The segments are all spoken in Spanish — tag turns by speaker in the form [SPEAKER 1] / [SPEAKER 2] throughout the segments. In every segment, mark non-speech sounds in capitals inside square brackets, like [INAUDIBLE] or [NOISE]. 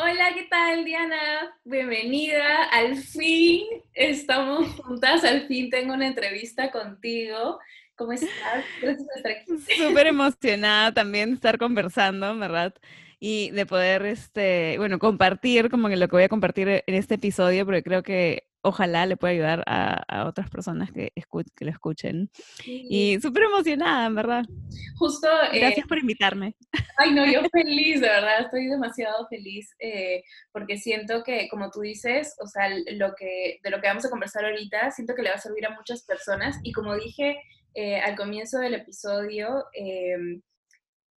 [SPEAKER 1] Hola, ¿qué tal, Diana? Bienvenida. Al fin estamos juntas, al fin tengo una entrevista contigo. ¿Cómo estás? Gracias por estar aquí. [LAUGHS]
[SPEAKER 2] Súper emocionada también estar conversando, ¿verdad? Y de poder, este, bueno, compartir como lo que voy a compartir en este episodio, porque creo que ojalá le pueda ayudar a, otras personas que, que lo escuchen. Y súper emocionada, en verdad.
[SPEAKER 1] Justo.
[SPEAKER 2] Eh, Gracias por invitarme.
[SPEAKER 1] Ay, no, yo [LAUGHS] feliz, de verdad, estoy demasiado feliz eh, porque siento que, como tú dices, o sea, lo que, de lo que vamos a conversar ahorita, siento que le va a servir a muchas personas. Y como dije eh, al comienzo del episodio, em,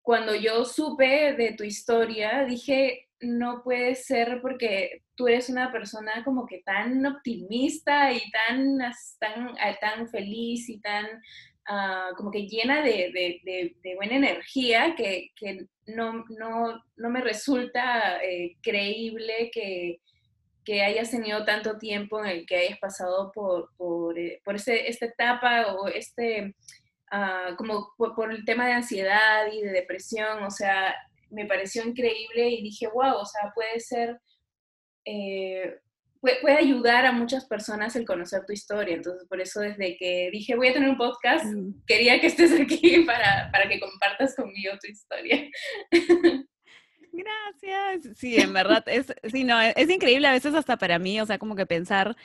[SPEAKER 1] cuando yo supe de tu historia, dije, no puede ser porque tú eres una persona como que tan optimista y tan, tan, ah, tan feliz y tan ah, como que llena de, buena energía que, no, no, me resulta eh, creíble que, que, hayas tenido tanto tiempo en el que hayas pasado por, por, eh, por esta etapa o este... Ah, como por, el tema de ansiedad y de depresión, o sea, me pareció increíble y dije, wow, o sea, puede ser, eh, puede, ayudar a muchas personas el conocer tu historia. Entonces, por eso desde que dije, voy a tener un podcast, mm. quería que estés [LAUGHS] aquí para, para que compartas conmigo tu historia. [LAUGHS]
[SPEAKER 2] Gracias. Sí, en verdad, es, sí, no, es increíble a veces hasta para mí, o sea, como que pensar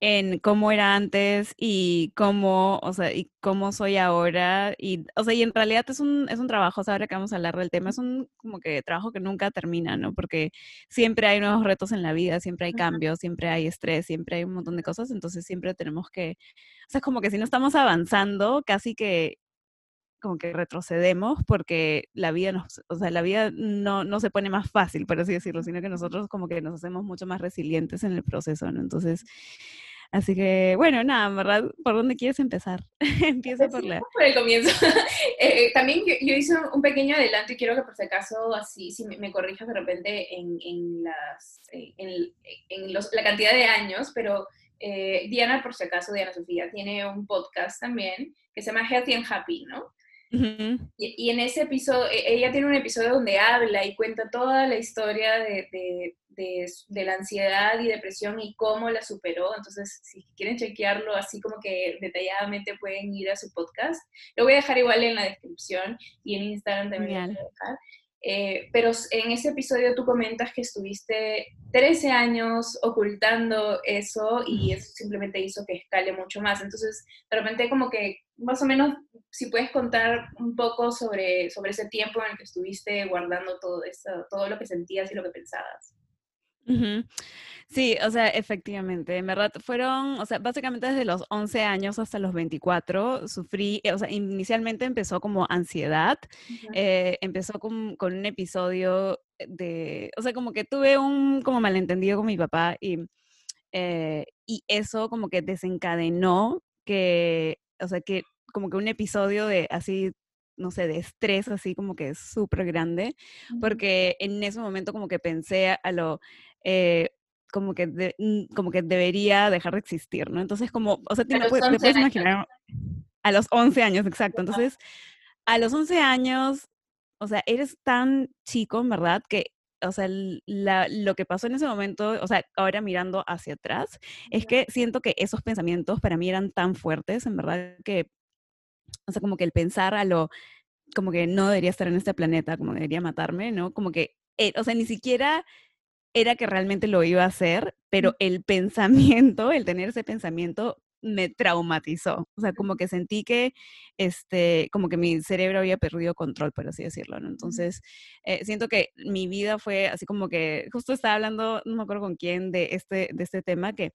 [SPEAKER 2] en cómo era antes y cómo, o sea, y cómo soy ahora. Y, o sea, y en realidad es un, es un trabajo, o sea, ahora que vamos a hablar del tema, es un como que trabajo que nunca termina, ¿no? Porque siempre hay nuevos retos en la vida, siempre hay cambios, siempre hay estrés, siempre hay un montón de cosas, entonces siempre tenemos que, o sea, como que si no estamos avanzando, casi que como que retrocedemos porque la vida nos, o sea, la vida no, no se pone más fácil, por así decirlo, sino que nosotros como que nos hacemos mucho más resilientes en el proceso, ¿no? Entonces, Así que, bueno, nada, ¿verdad? ¿Por dónde quieres empezar? [LAUGHS] Empiezo por la...
[SPEAKER 1] Por el comienzo. Eh, [LAUGHS] eh, también yo, hice un pequeño adelanto y quiero que por si acaso, así, si me, corrijas de repente en, en las, eh, en, en los, la cantidad de años, pero Diana, por si acaso, Diana Sofía, tiene un podcast también que se llama Healthy and Happy, ¿no? Y, en ese episodio, e, ella tiene un episodio donde habla y cuenta toda la historia de, de, de, la ansiedad y depresión y cómo la superó. Entonces, si quieren chequearlo así como que detalladamente pueden ir a su podcast. Lo voy a dejar igual en la descripción y en Instagram también. Lo voy a dejar. Eh, pero en ese episodio tú comentas que estuviste 13 años ocultando eso y eso simplemente hizo que escale mucho más. Entonces, de repente como que más o menos si puedes contar un poco sobre, sobre ese tiempo en el que estuviste guardando todo eso, todo lo que sentías y lo que pensabas.
[SPEAKER 2] Sí, o sea, efectivamente, en verdad fueron, o sea, básicamente desde los 11 años hasta los 24 sufrí, o sea, inicialmente empezó como ansiedad, eh, empezó con, con, un episodio de, o sea, como que tuve un como malentendido con mi papá y, eh, y eso como que desencadenó que, o sea, que como que un episodio de así no sé, de estrés así como que súper grande, porque en ese momento como que pensé a lo, eh, como que, mm, como que debería dejar de existir, ¿no? Entonces, como, o sea, te, puedes, imaginar a los 11 años, exacto. Entonces, a los 11 años, o sea, eres tan chico, verdad, que, o sea, lo que pasó en ese momento, o sea, ahora mirando hacia atrás, es que siento que esos pensamientos para mí eran tan fuertes, en verdad, que, o sea, como que el pensar a lo, como que no debería estar en este planeta, como debería matarme, ¿no? Como que, eh, o sea, ni siquiera era que realmente lo iba a hacer, pero el pensamiento, el tener ese pensamiento me traumatizó. O sea, como que sentí que, este, como que mi cerebro había perdido control, por así decirlo, ¿no? Entonces, eh, siento que mi vida fue así como que, justo estaba hablando, no me acuerdo con quién, de este, de este tema, que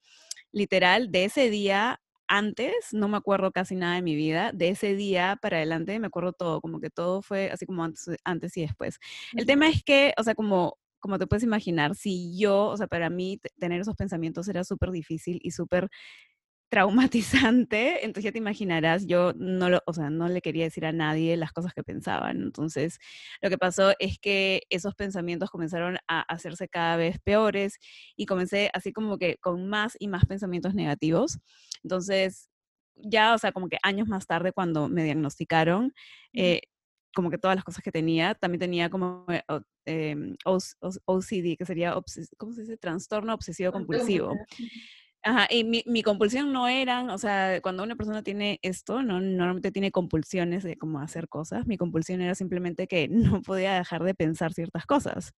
[SPEAKER 2] literal, de ese día antes, no me acuerdo casi nada de mi vida, de ese día para adelante me acuerdo todo, como que todo fue así como antes, antes y después. El tema es que, o sea, como como te puedes imaginar, si yo, o sea, para mí tener esos pensamientos era súper difícil y súper traumatizante, entonces ya te imaginarás, yo no lo, o sea, no le quería decir a nadie las cosas que pensaban. Entonces, lo que pasó es que esos pensamientos comenzaron a hacerse cada vez peores y comencé así como que con más y más pensamientos negativos. Entonces, ya, o sea, como que años más tarde cuando me diagnosticaron, como que todas las cosas que tenía. También tenía como eh, em, OCD, que sería, ¿cómo se dice? Trastorno obsesivo compulsivo. Ajá, y mi, mi, compulsión no eran, o sea, cuando una persona tiene esto, no normalmente tiene compulsiones de cómo hacer cosas. Mi compulsión era simplemente que [LAUGHS] no podía dejar de pensar ciertas cosas.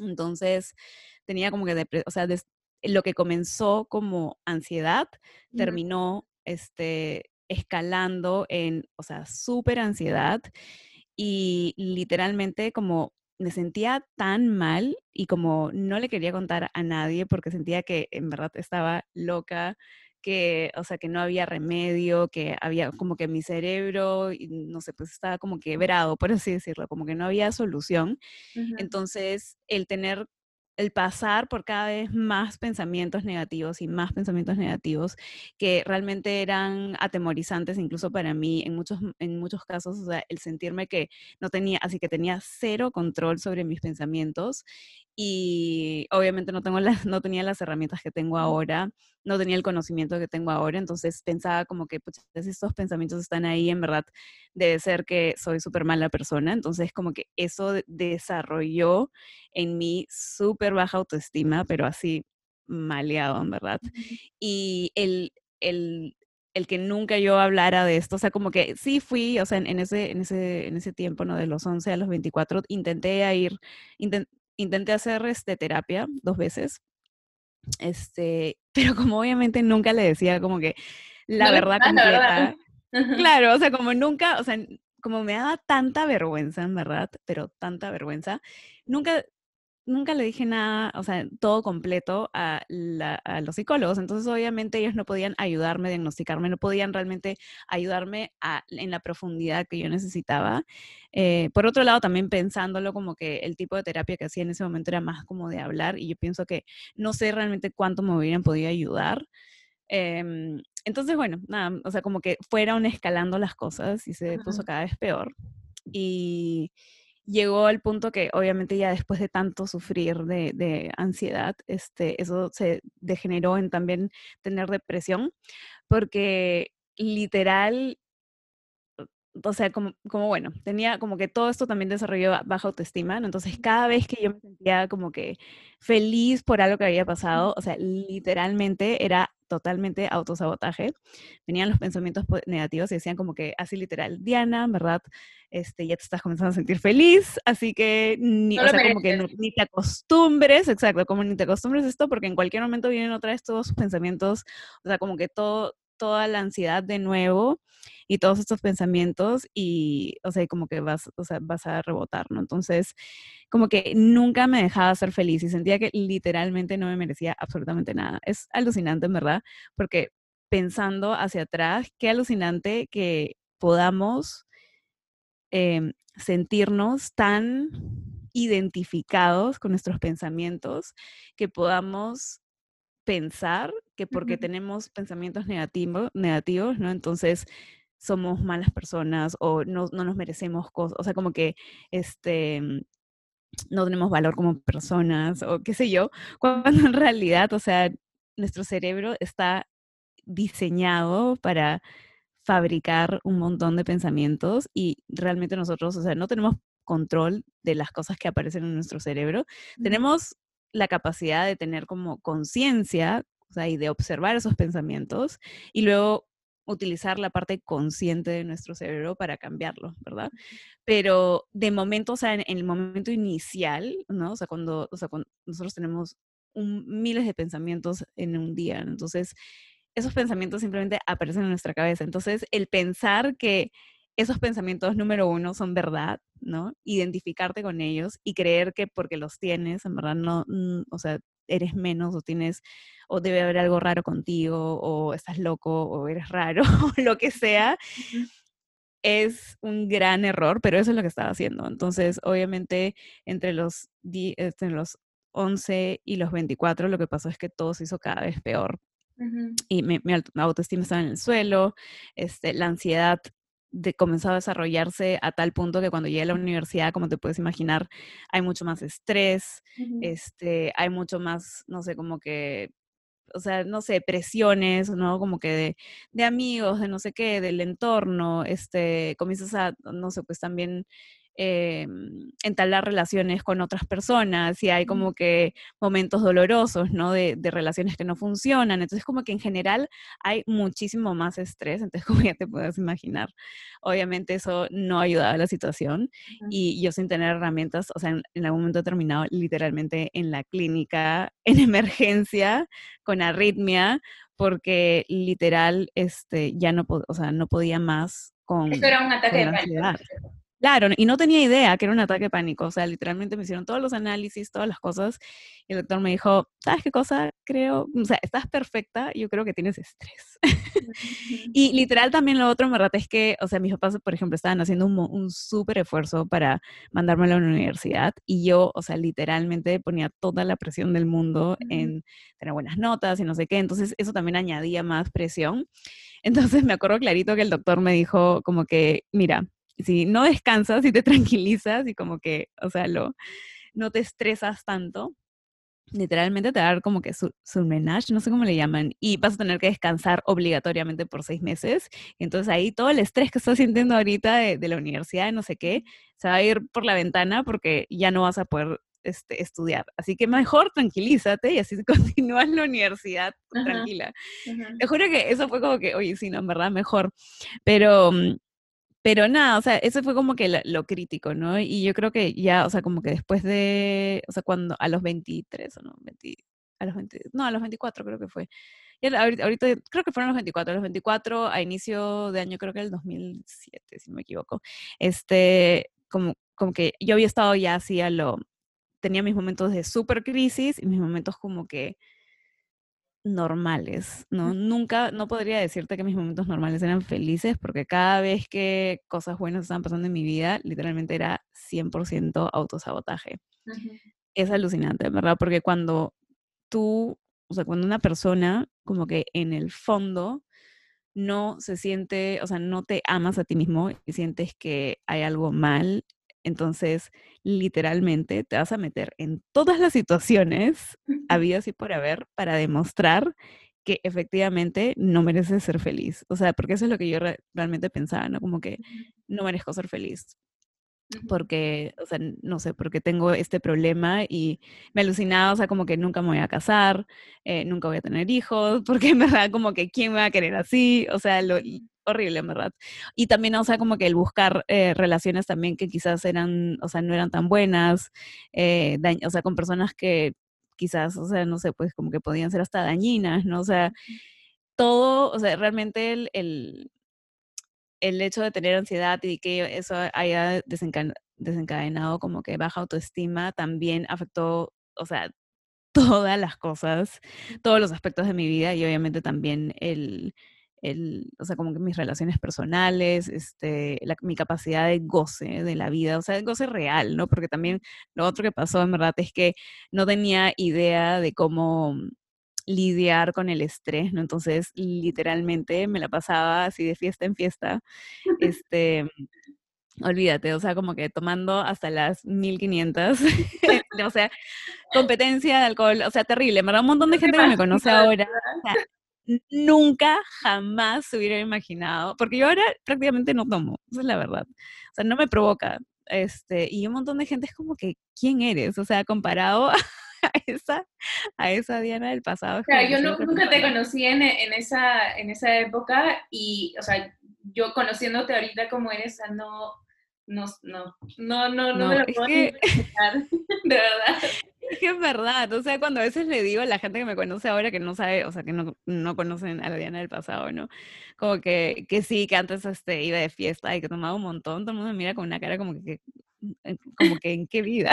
[SPEAKER 2] Entonces, tenía como que, o sea, lo que comenzó como ansiedad terminó este, escalando en, o sea, súper ansiedad y literalmente como me sentía tan mal y como no le quería contar a nadie porque sentía que en verdad estaba loca, que, o sea, que no había remedio, que había como que mi cerebro, no sé, pues estaba como quebrado, por así decirlo, como que no había solución. Entonces, el tener el pasar por cada vez más pensamientos negativos y más pensamientos negativos que realmente eran atemorizantes incluso para mí en muchos, en muchos casos, o sea, el sentirme que no tenía, así que tenía cero control sobre mis pensamientos y obviamente no, tengo las, no tenía las herramientas que tengo ahora, no tenía el conocimiento que tengo ahora, entonces pensaba como que, pues, estos pensamientos están ahí, en verdad debe ser que soy súper mala persona, entonces como que eso desarrolló en mí súper baja autoestima, pero así maleado, en verdad. Y el, el, el que nunca yo hablara de esto, o sea, como que sí fui, o sea, en, ese, en, ese, en ese tiempo, ¿no? De los 11 a los 24, intenté ir, intenté hacer este, terapia dos veces, este, pero como obviamente nunca le decía como que la verdad completa. [LAUGHS] Claro, o sea, como nunca, o sea, como me daba tanta vergüenza, en verdad, pero tanta vergüenza, nunca nunca le dije nada, o sea, todo completo a, los psicólogos. Entonces, obviamente, ellos no podían ayudarme, diagnosticarme, no podían realmente ayudarme en la profundidad que yo necesitaba. Eh, por otro lado, también pensándolo como que el tipo de terapia que hacía en ese momento era más como de hablar y yo pienso que no sé realmente cuánto me hubieran podido ayudar. Em, entonces, bueno, nada, o sea, como que fueron escalando las cosas y se puso cada vez peor. Y llegó al punto que obviamente ya después de tanto sufrir de, ansiedad, este, eso se degeneró en también tener depresión, porque literal o sea, como, como, bueno, tenía como que todo esto también desarrolló baja autoestima, ¿no? Entonces cada vez que yo me sentía como que feliz por algo que había pasado, o sea, literalmente era totalmente autosabotaje. Venían los pensamientos negativos y decían como que así literal, Diana, ¿verdad? Este, ya te estás comenzando a sentir feliz, así que ni, o sea, como que ni te acostumbres, exacto, como ni te acostumbres a esto porque en cualquier momento vienen otra vez todos sus pensamientos, o sea, como que todo toda la ansiedad de nuevo y todos estos pensamientos y, o sea, como que vas, o sea, vas a rebotar, ¿no? Entonces, como que nunca me dejaba ser feliz y sentía que literalmente no me merecía absolutamente nada. Es alucinante, en verdad, porque pensando hacia atrás, qué alucinante que podamos em, sentirnos tan identificados con nuestros pensamientos, que podamos pensar que porque tenemos pensamientos negativos, negativos, ¿no? Entonces somos malas personas o no, no nos merecemos cosas, o sea, como que este no tenemos valor como personas o qué sé yo, [LAUGHS] cuando en realidad, o sea, nuestro cerebro está diseñado para fabricar un montón de pensamientos y realmente nosotros, o sea, no tenemos control de las cosas que aparecen en nuestro cerebro. Tenemos la capacidad de tener como conciencia, o sea, y de observar esos pensamientos y luego utilizar la parte consciente de nuestro cerebro para cambiarlo, ¿verdad? Pero de momento, o sea, en, el momento inicial, ¿no? O sea, cuando, o sea, cuando nosotros tenemos miles de pensamientos en un día, entonces esos pensamientos simplemente aparecen en nuestra cabeza. Entonces, el pensar que esos pensamientos, número uno, son verdad, ¿no? Identificarte con ellos y creer que porque los tienes, en verdad, no, o sea, eres menos o tienes, o debe haber algo raro contigo, o estás loco, o eres raro, [LAUGHS] o lo que sea, es un gran error, pero eso es lo que estaba haciendo. Entonces, obviamente, entre los, entre los 11 y los 24, lo que pasó es que todo se hizo cada vez peor. Y mi, mi, autoestima estaba en el suelo, este, la ansiedad de, comenzó a desarrollarse a tal punto que cuando llegué a la universidad, como te puedes imaginar, hay mucho más estrés, este, hay mucho más, no sé, como que o sea, no sé, presiones, ¿no? Como que de, de amigos, de no sé qué, del entorno, este, comienzas a, no sé, pues también eh, entablar relaciones con otras personas y hay como que momentos dolorosos, ¿no? De, de, relaciones que no funcionan. Entonces, como que en general hay muchísimo más estrés. Entonces, [LAUGHS] como ya te puedes imaginar, obviamente eso no ayudaba a la situación y yo sin tener herramientas, o sea, en, en algún momento terminado literalmente en la clínica, [LAUGHS] en emergencia, con arritmia, porque literal, este, ya no, o sea, no podía más con...
[SPEAKER 1] Eso era un ataque de pánico.
[SPEAKER 2] Claro, y no tenía idea que era un ataque de pánico. O sea, literalmente me hicieron todos los análisis, todas las cosas. Y el doctor me dijo, ¿sabes qué cosa? Creo, o sea, estás perfecta, yo creo que tienes estrés. [LAUGHS] y literal también lo otro, me rata, es que, o sea, mis papás, por ejemplo, estaban haciendo un, un súper esfuerzo para mandarme a la universidad. Y yo, o sea, literalmente ponía toda la presión del mundo en tener buenas notas y no sé qué. Entonces, eso también añadía más presión. Entonces, me acuerdo clarito que el doctor me dijo como que, mira, si no descansas y te [LAUGHS] tranquilizas y como que, o sea, lo, no te estresas tanto, literalmente te va a dar como que su, su menage, no sé cómo le llaman, y vas a tener que descansar obligatoriamente por seis meses. Entonces ahí todo el estrés que estás sintiendo ahorita de, de la universidad, no sé qué, se va a ir por la ventana porque ya no vas a poder este, estudiar. Así que mejor tranquilízate y así [LAUGHS] continúas la universidad tranquila. Te juro que eso fue como que, oye, sí, no, en verdad, mejor. Pero mm, pero nada, o sea, eso fue como que lo, crítico, ¿no? Y yo creo que ya, o sea, como que después de, o sea, cuando a los 23 o no, 20, a los 20, no, a los 24 creo que fue. ahorita, ahorita, creo que fueron los 24, a los 24 a inicio de año, creo que el 2007, si no me equivoco. Este, como, como que yo había estado ya así a lo, tenía mis momentos de super crisis y mis momentos como que normales, ¿no? Nunca, no podría decirte que mis momentos normales eran felices porque cada vez que cosas buenas estaban pasando en mi vida, literalmente era 100% autosabotaje. Es alucinante, ¿verdad? Porque cuando tú, o sea, cuando una persona como que en el fondo no se siente, o sea, no te amas a ti mismo y sientes que hay algo mal entonces, literalmente te vas a meter en todas las situaciones habidas y por haber para demostrar que efectivamente no mereces ser feliz. O sea, porque eso es lo que yo realmente pensaba, ¿no? Como que no merezco ser feliz. Porque, o sea, no sé, porque tengo este problema y me alucinaba, o sea, como que nunca me voy a casar, eh, nunca voy a tener hijos, [LAUGHS] porque en verdad como que quién me va a querer así, o sea, lo, horrible, en verdad. Y también, o sea, como que el buscar eh, relaciones también que quizás eran, o sea, no eran tan buenas, eh, o sea, con personas que quizás, o sea, no sé, pues como que podían ser hasta dañinas, ¿no? O sea, todo, o sea, realmente el, el, el hecho de tener ansiedad y que eso haya desencadenado como que baja autoestima también afectó, o sea, [LAUGHS] todas las cosas, todos los aspectos de mi vida y obviamente también el, el, o sea, como que mis relaciones personales, este, mi capacidad de goce de la vida, o sea, de goce real, ¿no? Porque también lo otro que pasó en verdad es que no tenía idea de cómo lidiar con el estrés, ¿no? Entonces, literalmente me la pasaba así de fiesta en fiesta, este, olvídate, o sea, como que tomando hasta las 1500, [LAUGHS] [LAUGHS] o sea, competencia de alcohol, o sea, terrible, me da un montón de gente que me conoce ahora, nunca, jamás se hubiera imaginado, porque yo ahora prácticamente no tomo, esa es la verdad. O sea, no me provoca. Este, y un montón de gente es como que, ¿quién eres? O sea, comparado [LAUGHS] [LAUGHS] a esa, a esa Diana del pasado.
[SPEAKER 1] Claro, yo nunca te conocí en, en, esa, en esa época y, o sea, yo conociéndote ahorita como eres, no, no, no, no, no, no, me lo puedo que... [LAUGHS] de verdad.
[SPEAKER 2] Es que es verdad, o sea, cuando a veces le digo a la gente que me conoce ahora que no sabe, o sea, que no, no conocen a la Diana del pasado, ¿no? Como que, que sí, que antes este, iba de fiesta y que tomaba un montón, todo el mundo me mira con una cara como que, eh, como que ¿en qué vida?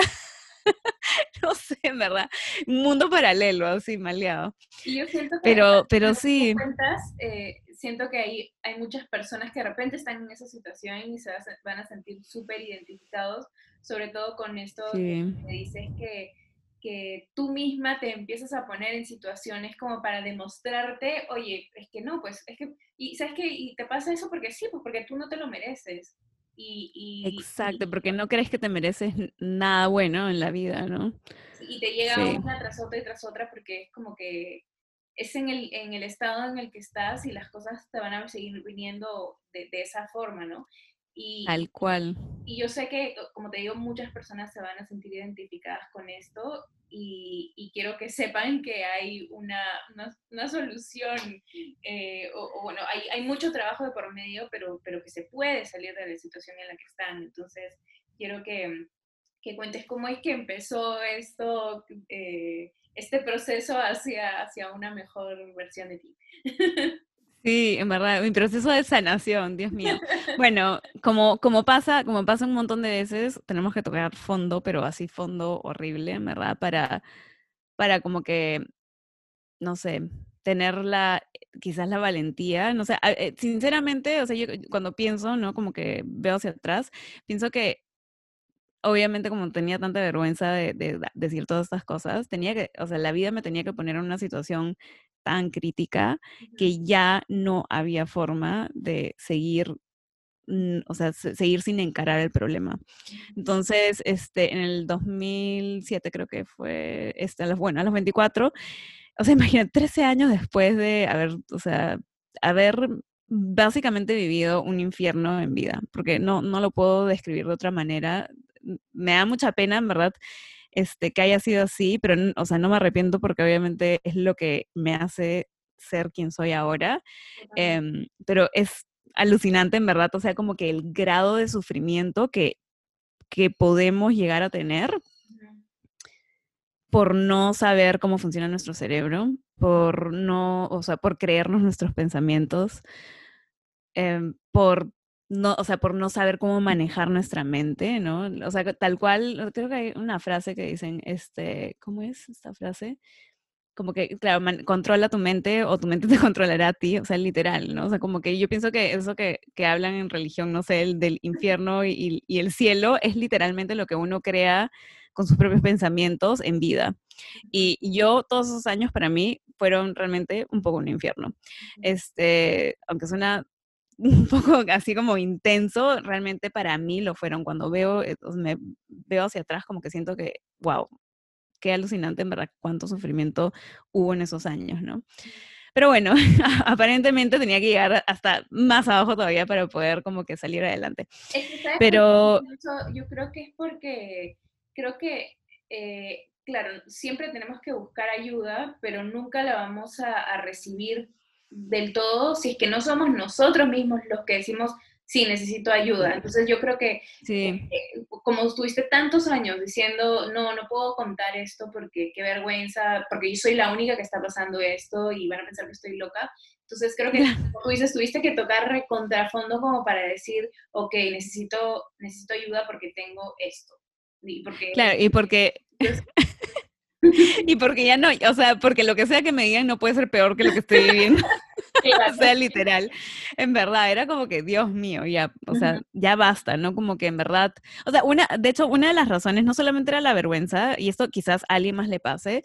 [SPEAKER 2] [LAUGHS] no sé, en verdad, un mundo paralelo, así, maleado.
[SPEAKER 1] Y yo siento que
[SPEAKER 2] pero, pero sí.
[SPEAKER 1] Cuentas, eh, siento que hay, hay muchas personas que de repente están en esa situación y se van a sentir súper identificados, sobre todo con esto que dices que que tú misma te empiezas a poner en situaciones como para demostrarte, oye, es que no, pues es que, y sabes que, y te pasa eso porque sí, pues porque tú no te lo mereces. Y,
[SPEAKER 2] Exacto, porque no crees que te mereces nada bueno en la vida, ¿no?
[SPEAKER 1] Y te llega una tras otra y tras otra porque es como que es en el, en el estado en el que estás y las cosas te van a seguir viniendo de, de esa forma, ¿no?
[SPEAKER 2] Y, Tal cual.
[SPEAKER 1] Y yo sé que, como te digo, muchas personas se van a sentir identificadas con esto y, y quiero que [LAUGHS] sepan que hay una, una, una solución, eh, o, bueno, hay, hay, mucho trabajo de por medio, pero, pero que se puede salir de la situación en la que están. Entonces, quiero que, que cuentes cómo es que empezó esto, eh, este proceso hacia, hacia una mejor versión de ti. [LAUGHS]
[SPEAKER 2] Sí, en verdad, mi proceso de sanación, Dios mío. Bueno, como, como, pasa, como pasa un montón de veces, tenemos que tocar fondo, pero así fondo horrible, en verdad, para, para como que, no sé, tener la, quizás la valentía, no sé, eh, sinceramente, o sea, yo cuando pienso, ¿no? Como que veo hacia atrás, pienso que obviamente como tenía tanta vergüenza de, de, decir todas estas cosas, tenía que, o sea, la vida me tenía que poner en una situación tan crítica que ya no había forma de seguir, mm, o sea, seguir sin encarar el problema. Entonces, este, en el 2007 creo que fue, este, bueno, a los 24, o sea, [LAUGHS] imagínate, 13 años después de haber, o sea, haber básicamente vivido un infierno en vida, porque no, no lo puedo describir de otra manera. Me da mucha pena, en verdad, este, que haya sido así, pero, o sea, no me arrepiento porque obviamente es lo que me hace ser quien soy ahora. Em, pero es alucinante, en verdad, o sea, como que el grado de sufrimiento que, que podemos llegar a tener por no saber cómo funciona nuestro cerebro, por no, o sea, por creernos nuestros pensamientos, em, por no, o sea, por no saber cómo manejar nuestra mente, ¿no? O sea, tal cual, creo que hay una frase que dicen, este, ¿cómo es esta frase? Como que, claro, controla tu mente o tu mente te [LAUGHS] controlará a ti, o sea, literal, ¿no? O sea, como que yo pienso que eso que, que hablan en religión, no sé, el del infierno y, y el cielo, es literalmente lo que uno crea con sus propios pensamientos en vida. Y yo, todos esos años para mí fueron realmente un poco un infierno. Este, aunque suena un poco así como intenso, realmente para mí lo fueron. Cuando veo, eh, me veo hacia atrás como que siento que, wow, qué alucinante en verdad cuánto sufrimiento hubo en esos años, ¿no? Pero bueno, [LAUGHS] aparentemente tenía que llegar hasta más abajo todavía para poder como que salir adelante. Pero
[SPEAKER 1] yo creo que es porque creo que, eh, claro, siempre tenemos que buscar ayuda, pero nunca la vamos a, a recibir del todo si es que no somos nosotros mismos los que decimos, sí, necesito ayuda. Entonces yo creo que eh, como estuviste tantos años diciendo, no, no puedo contar esto porque qué vergüenza, porque yo soy la única que está pasando esto y van a pensar que estoy loca. Entonces creo que como tú dices, tuviste que tocar contrafondo como para decir, ok, necesito, necesito ayuda porque tengo esto.
[SPEAKER 2] Y porque, claro, y porque... [LAUGHS] [LAUGHS] y porque ya no, o sea, porque lo que sea que me digan no puede ser peor que lo que estoy viviendo. [LAUGHS] o sea, literal. En verdad, era como que, Dios mío, ya, o sea, ya basta, ¿no? Como que en verdad, o sea, una, de hecho, una de las razones no solamente era la vergüenza, y esto quizás a alguien más le pase,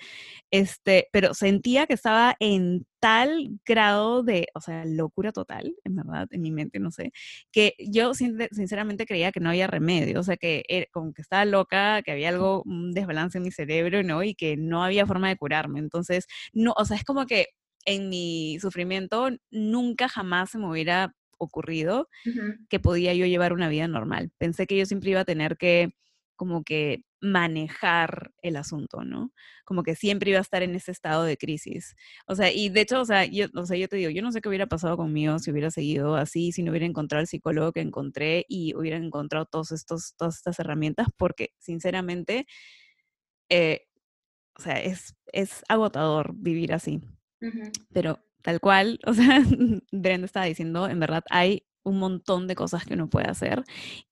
[SPEAKER 2] este, pero sentía que estaba en tal grado de, o sea, locura total, en verdad, en mi mente, no sé, que yo sinceramente creía que no había remedio, o sea, que como que estaba loca, que había algo, un desbalance en mi cerebro, ¿no? Y que no había forma de curarme. Entonces, no, o sea, es como que en mi sufrimiento nunca jamás se me hubiera ocurrido que podía yo llevar una vida normal. Pensé que yo siempre iba a tener que como que manejar el asunto, ¿no? Como que siempre iba a estar en ese estado de crisis. O sea, y de hecho, o sea, yo, o sea, yo te digo, yo no sé qué hubiera pasado conmigo si hubiera seguido así, si no hubiera encontrado el psicólogo que encontré y hubiera encontrado todos estos, todas estas herramientas, porque sinceramente, eh, o sea, es, es agotador vivir así. Pero tal cual, [LAUGHS] o sea, Brenda estaba diciendo, en verdad hay un montón de cosas que uno puede hacer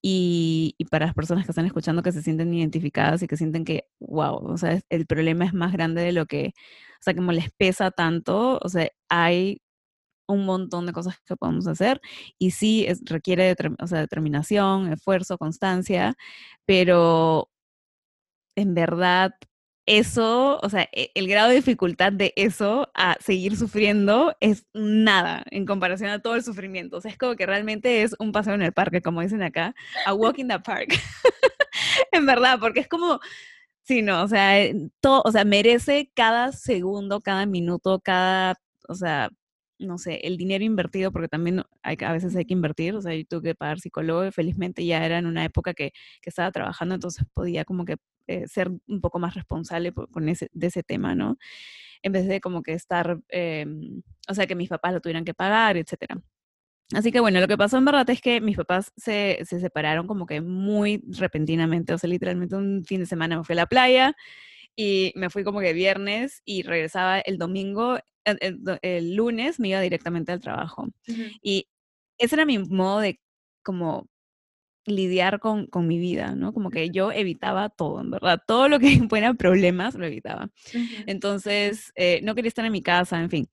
[SPEAKER 2] y, y, para las personas que están escuchando que se sienten identificadas y que sienten que, wow, o sea, el problema es más grande de lo que, o sea, como les pesa tanto, o sea, hay un montón de cosas que podemos hacer y sí es, requiere o sea, determinación, esfuerzo, constancia, pero en verdad eso, o sea, e, el grado de dificultad de eso a seguir sufriendo es nada en comparación a todo el sufrimiento. O sea, es como que realmente es un paseo en el parque, como dicen acá, a walk in the park. [LAUGHS] en verdad, porque es como, Sí, no, o sea, todo, o sea, merece cada segundo, cada minuto, cada, o sea, no sé, el dinero invertido, porque también hay, a veces hay que invertir, o sea, yo tuve que pagar psicólogo felizmente ya era en una época que, que estaba trabajando, entonces podía como que eh, ser un poco más responsable con ese, de ese tema, ¿no? En vez de como que estar, em, o sea, que mis papás lo tuvieran que pagar, etcétera. Así que bueno, lo que pasó en verdad es que mis papás se, se, separaron como que muy repentinamente, o sea, literalmente un fin de semana me fui a la playa y me fui como que viernes y regresaba el domingo, el, lunes me iba directamente al trabajo. Y ese era mi modo de como lidiar con, con, mi vida, ¿no? Como que yo evitaba todo, en verdad, todo lo que [LAUGHS] fuera problemas lo evitaba. Entonces, eh, no quería estar en mi casa, en fin.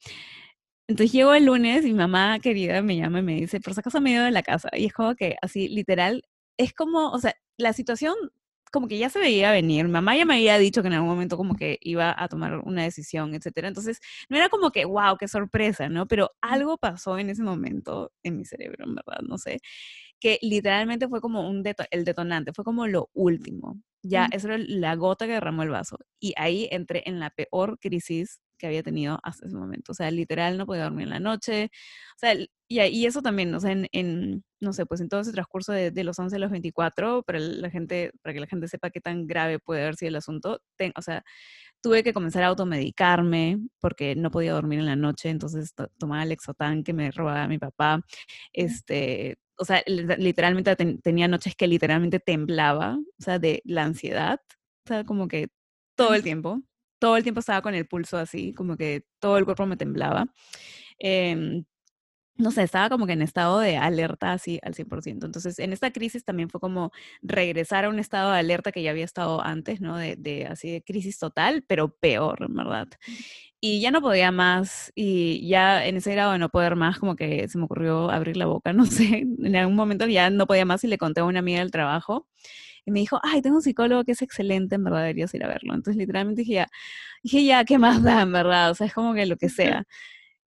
[SPEAKER 2] Entonces llego el lunes y mi mamá querida me llama y me dice, por si acaso me he ido de la casa. Y es como que así, literal, es como, o sea, la situación como que ya se veía venir. Mi mamá ya me había dicho que en algún momento como que iba a tomar una decisión, etcétera. Entonces, no era como que, wow, qué sorpresa, ¿no? Pero algo pasó en ese momento en mi cerebro, en verdad, no sé, que literalmente fue como un el detonante, fue como lo último. Ya, eso era la gota que derramó el vaso. Y ahí entré en la peor crisis que había tenido hasta ese momento. O sea, literal no podía dormir en la noche. O sea, y, y eso también, o sea, en, no sé, pues en todo ese transcurso de, de, los 11 a los 24, para la gente, para que la gente sepa qué tan grave puede haber sido el asunto, o sea, tuve que comenzar a automedicarme porque no podía dormir en la noche, entonces tomaba el exotán que me robaba mi papá. Este, o sea, literalmente tenía noches que literalmente temblaba, o sea, de la ansiedad, o sea, como que todo el tiempo todo el tiempo estaba con el pulso así, como que todo el cuerpo me temblaba. Em, no sé, estaba como que en estado de alerta así al 100%. Entonces, en esta crisis también fue como regresar a un estado de alerta que ya había estado antes, ¿no? De, de así de crisis total, pero peor, en verdad. Y ya no podía más, y ya en ese grado de no poder más, como que se me ocurrió abrir la boca, [LAUGHS] no sé, en algún momento ya no podía más y le conté a una amiga del trabajo y me dijo, ay, tengo un psicólogo que es excelente, en verdad deberías ir a verlo. Entonces literalmente dije, ya, dije, ya, ¿qué más da, en verdad? O sea, es como que lo que sea.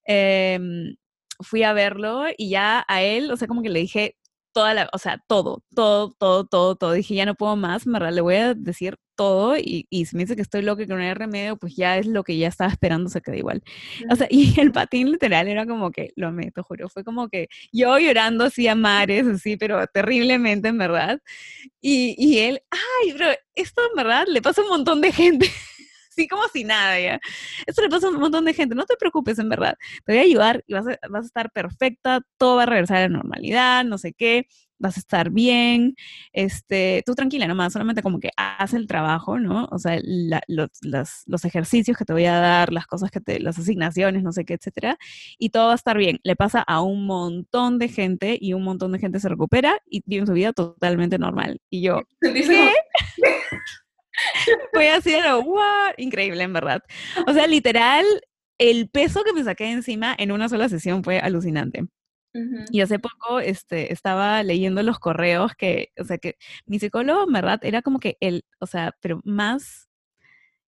[SPEAKER 2] Em, fui a verlo y ya a él, o sea, como que le dije toda la, o sea, todo, todo, todo, todo, todo. Dije, ya no puedo más, verdad, le voy a decir todo y, y si me dice que estoy loca y que no hay remedio, pues ya es lo que ya estaba esperando, se queda igual. O sea, y el patín literal era como que, lo te juro, fue como que yo llorando así a mares, así, pero terriblemente, en verdad. Y, y él, ay, pero esto en verdad le pasa a un montón de gente. Así como si nada, ¿ya? Esto le pasa a un montón de gente, no te preocupes, en verdad. Te voy a ayudar y vas a, vas a estar perfecta, todo va a regresar a la normalidad, no sé qué vas a estar bien, este, tú tranquila nomás, solamente como que haz el trabajo, ¿no? O sea, los, los, ejercicios que te voy a dar, las cosas que te, las asignaciones, no sé qué, etcétera, y todo va a estar bien. Le pasa a un montón de gente y un montón de gente se recupera y vive su vida totalmente normal. Y yo, ¿qué? [LAUGHS] Fue así, wow, increíble, en verdad. O sea, literal, el peso que me saqué encima en una sola sesión fue alucinante. Y hace poco este, estaba leyendo los correos que, o sea, que mi psicólogo, en verdad, era como que él, o sea, pero más,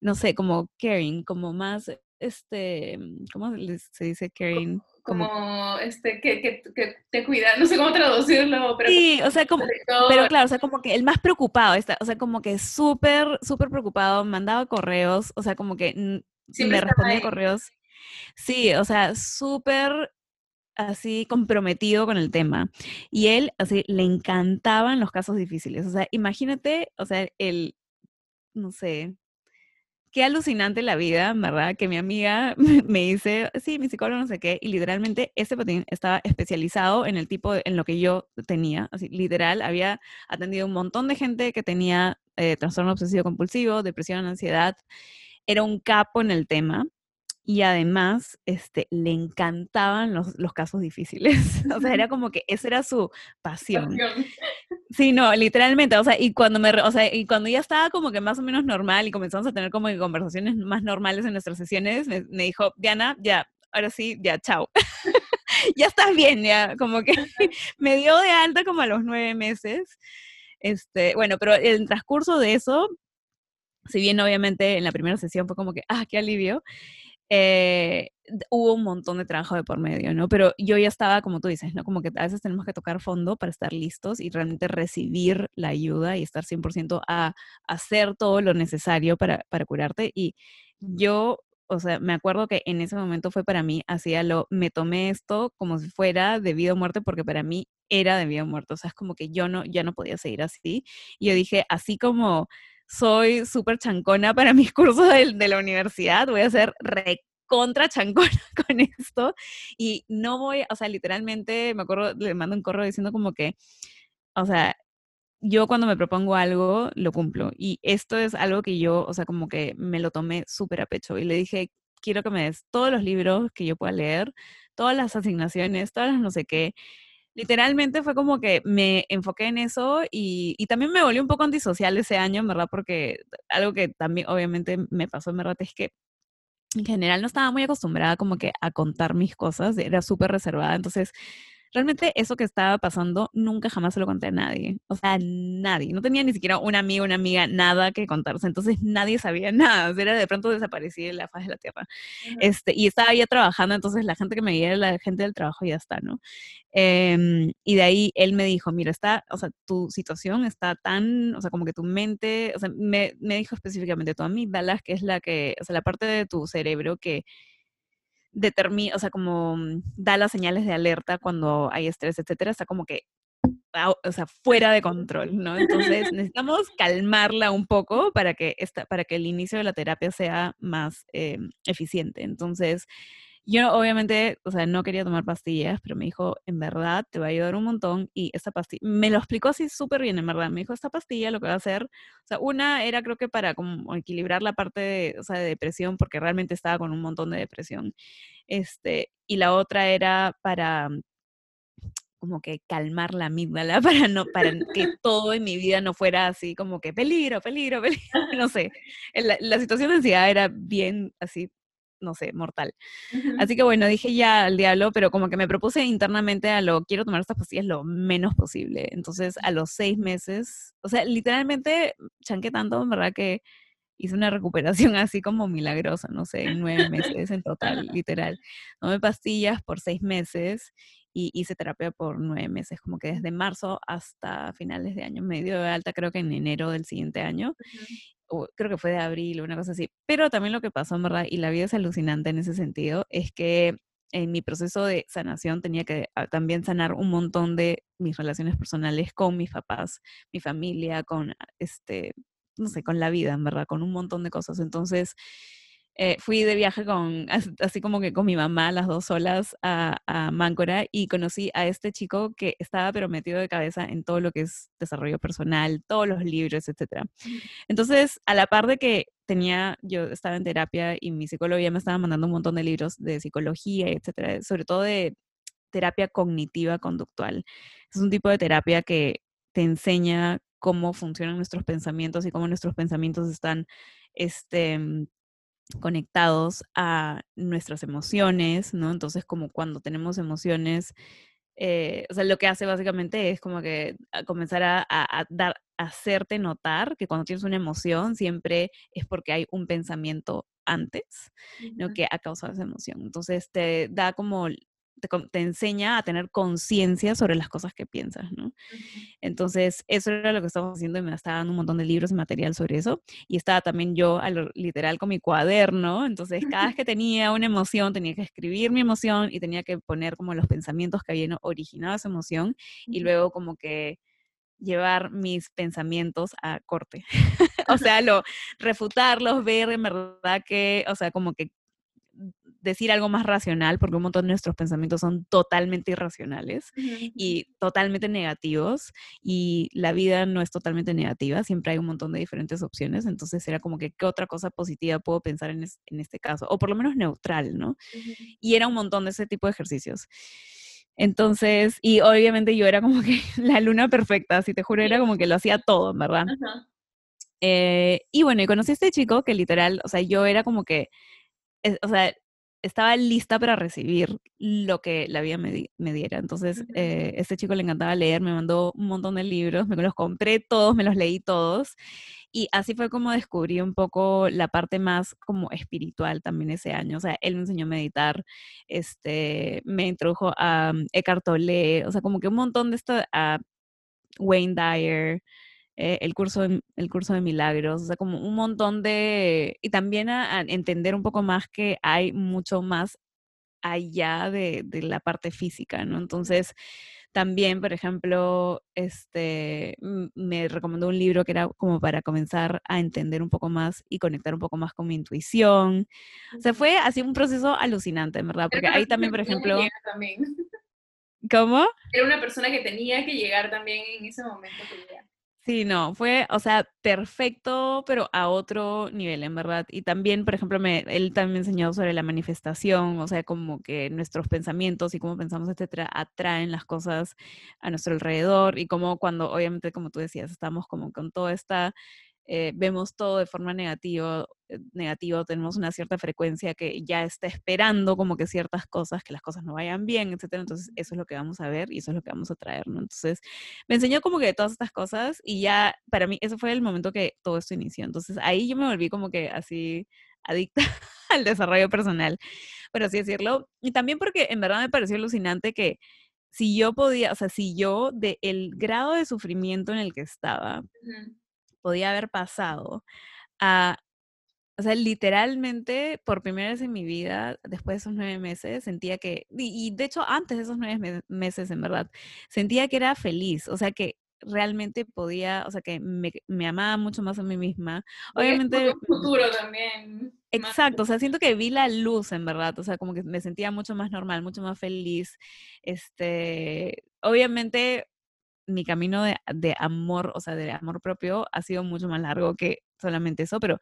[SPEAKER 2] no sé, como caring, como más, este, ¿cómo se dice caring?
[SPEAKER 1] Como, este, que, que, que, te cuida, no sé cómo traducirlo, pero...
[SPEAKER 2] Sí, o sea, como, pero claro, o sea, como que el más preocupado, está, o sea, como que súper, súper preocupado, mandaba correos, o sea, como que me respondía correos. Sí, o sea, súper así comprometido con el tema. Y él, así, le encantaban los casos difíciles. O sea, imagínate, o sea, el, no sé, qué alucinante la vida, ¿verdad? Que mi amiga [LAUGHS] me dice, sí, mi psicólogo no sé qué, y literalmente ese patín estaba especializado en el tipo, en lo que yo tenía, así, literal, había atendido un montón de gente que tenía eh, trastorno obsesivo compulsivo, depresión, ansiedad, era un capo en el tema, y además este, le encantaban los, los casos difíciles. [LAUGHS] o sea, era como que esa era su pasión. Sí, no, literalmente, o sea, y cuando me, o sea, y cuando ya estaba como que más o menos normal y comenzamos a tener como que conversaciones más normales en nuestras sesiones, me, dijo, Diana, ya, ahora sí, ya, chao. [LAUGHS] ya estás bien, ya, como que [LAUGHS] me dio de alta como a los nueve meses. Este, bueno, pero el transcurso de eso, si bien obviamente en la primera sesión fue como que, ah, qué alivio, eh, hubo un montón de trabajo de por medio, ¿no? Pero yo ya estaba, como tú dices, ¿no? Como que a veces tenemos que tocar fondo para estar listos y realmente recibir la ayuda y estar 100% a hacer todo lo necesario para, para curarte. Y yo o sea, me acuerdo que en ese momento fue para mí, hacía lo, me tomé esto como si fuera de vida o muerte, porque para mí era de vida o muerte, o sea, es como que yo no, ya no podía seguir así. Y yo dije, así como soy súper chancona para mis cursos de, la universidad, voy a ser recontra chancona [LAUGHS] con esto y no voy, o sea, literalmente me acuerdo, le mando un correo diciendo como que, o sea, yo cuando me propongo algo, lo cumplo. Y esto es algo que yo, o sea, como que me lo tomé súper a pecho y le dije, quiero que me des todos los libros que yo pueda leer, todas las asignaciones, todas las no sé qué. Literalmente fue como que me enfoqué en eso y, también me volví un poco antisocial ese año, ¿verdad? Porque algo que también obviamente me pasó, verdad, es que en general no estaba muy acostumbrada como que a contar mis cosas, era súper reservada, entonces Realmente eso que estaba pasando nunca jamás se lo conté a nadie. O sea, nadie. No tenía ni siquiera un amigo, una amiga, nada que contarse. Entonces nadie sabía [LAUGHS] nada. era de pronto desaparecí de la faz de la tierra. este, y estaba ya trabajando, entonces la gente que me veía era la gente del trabajo y ya está, ¿no? Em, y de ahí él me dijo, mira, está, o sea, tu situación está tan, o sea, como que tu mente, o sea, me, me dijo específicamente tu amígdala, que es la que, o sea, la parte de tu cerebro que determina, o sea, como mm, da las señales de alerta cuando hay estrés, etcétera, está como que, o sea, fuera de control, ¿no? Entonces [LAUGHS] necesitamos calmarla un poco para que, esta, para que el inicio de la terapia sea más eh, eficiente. Entonces, yo obviamente, o sea, no quería tomar pastillas, pero me dijo, en verdad, te va a ayudar un montón. Y esta pastilla, me lo explicó así súper bien, en verdad. Me dijo, esta pastilla lo que va a hacer, o sea, una era creo que para como equilibrar la parte de, o sea, de depresión, porque realmente estaba con un montón de depresión. Este, y la otra era para como que calmar la amígdala [LAUGHS] para no para que [LAUGHS] todo en mi vida no fuera así como que peligro, peligro, [LAUGHS] peligro, no sé. La, la situación de ansiedad era bien así no sé, mortal. Así que bueno, dije ya al diablo, pero como que me propuse internamente a lo, quiero tomar estas pastillas lo menos posible. Entonces, a los seis meses, o sea, literalmente chanqué tanto, en verdad que hice una recuperación [LAUGHS] así como milagrosa, no sé, en nueve meses en total, [LAUGHS] literal. Tomé pastillas por seis meses y hice terapia por nueve meses, como que desde marzo hasta finales de año, medio de alta, creo que en enero del siguiente año creo que fue de abril o una cosa así. Pero también lo que pasó, en verdad, y la vida es alucinante en ese sentido, es que en mi proceso de sanación tenía que ah, también sanar un montón de mis relaciones personales con mis papás, mi familia, con, este, no sé, con la vida, en verdad, con un montón de cosas. Entonces, eh, fui de viaje con, así como que con mi mamá, las dos solas, a, a Máncora y conocí a este chico que estaba pero metido de cabeza en todo lo que es desarrollo personal, todos los libros, etc. Entonces, a la par de que tenía, yo estaba en terapia y mi psicólogo ya me estaba mandando un montón de libros de psicología, etcétera, sobre todo de terapia cognitiva conductual. Es un tipo de terapia que te enseña cómo funcionan nuestros pensamientos y cómo nuestros pensamientos están este, conectados a nuestras emociones, ¿no? Entonces, como cuando tenemos emociones, eh, o sea, lo que hace básicamente es como que comenzar a, dar, a hacerte notar que cuando tienes una emoción siempre es porque hay un pensamiento antes, ¿no? Que ha causado esa emoción. Entonces, te da como te, enseña a tener conciencia sobre las cosas que piensas, ¿no? Entonces, eso era lo que estaba haciendo y me estaba dando un montón de libros y material sobre eso. Y estaba también yo, literal, con mi cuaderno. Entonces, cada vez [LAUGHS] que tenía una emoción, tenía que escribir mi emoción y tenía que poner como los pensamientos que habían originado esa emoción y luego como que llevar mis pensamientos a corte. [LAUGHS] o [LAUGHS] sea, lo, refutarlos, ver en verdad que, o sea, como que decir algo más racional, porque un montón de nuestros pensamientos son totalmente irracionales y totalmente negativos, y la vida no es totalmente negativa, siempre hay un montón de diferentes opciones, entonces era como que, ¿qué otra cosa positiva puedo pensar en, este caso? O por lo menos neutral, ¿no? Y era un montón de ese tipo de ejercicios. Entonces, y obviamente yo era como que [LAUGHS] la luna perfecta, si te juro, era como que lo hacía todo, ¿verdad? Eh, y bueno, y conocí a este chico que literal, o sea, yo era como que, o sea, estaba lista para recibir lo que la vida me, diera. Entonces, eh, este chico le encantaba leer, me mandó un montón de libros, me los compré todos, me los leí todos. Y así fue como descubrí un poco la parte más como espiritual también ese año. O sea, él me enseñó a meditar, este, me introdujo a um, Eckhart Tolle, o sea, como que un montón de esto, a Wayne Dyer, eh, el, curso de, el curso de milagros, o sea, como un montón de, y también a, entender un poco más que hay mucho más allá de, de, la parte física, ¿no? Entonces, también, por ejemplo, este, me recomendó un libro que era como para comenzar a entender un poco más y conectar un poco más con mi intuición. O sea, fue así un proceso alucinante, ¿verdad? Porque ahí también, por ejemplo... ¿Cómo?
[SPEAKER 1] Era una persona que tenía que llegar también en ese momento.
[SPEAKER 2] Sí, no, fue, o sea, perfecto, pero a otro nivel, en verdad. Y también, por ejemplo, me, él también enseñó sobre la manifestación, o sea, como que nuestros pensamientos y cómo pensamos, etcétera, atraen las cosas a nuestro alrededor y como cuando, obviamente, como tú decías, estamos como con toda esta eh, vemos todo de forma negativa, eh, negativo, tenemos una cierta frecuencia que ya está esperando como que ciertas cosas, que las cosas no vayan bien, etcétera. Entonces, eso es lo que vamos a ver y eso es lo que vamos a traer, ¿no? Entonces, me enseñó como que todas estas cosas y ya, para mí, eso fue el momento que todo esto inició. Entonces, ahí yo me volví como que así adicta [LAUGHS] al desarrollo personal, por así decirlo. Y también porque en verdad me pareció alucinante que si yo podía, o sea, si yo de el grado de sufrimiento en el que estaba, podía haber pasado a, o sea, literalmente por primera vez en mi vida, después de esos nueve meses, sentía que, y, de hecho antes de esos nueve meses, en verdad, sentía que era feliz, o sea, que realmente podía, o sea, que me, me amaba mucho más a mí misma. Obviamente...
[SPEAKER 1] futuro también.
[SPEAKER 2] Exacto, o sea, siento que vi la luz, en verdad, o sea, como que me sentía mucho más normal, mucho más feliz. Este, obviamente mi camino de, de, amor, o sea, de amor propio, ha sido mucho más largo que solamente eso, pero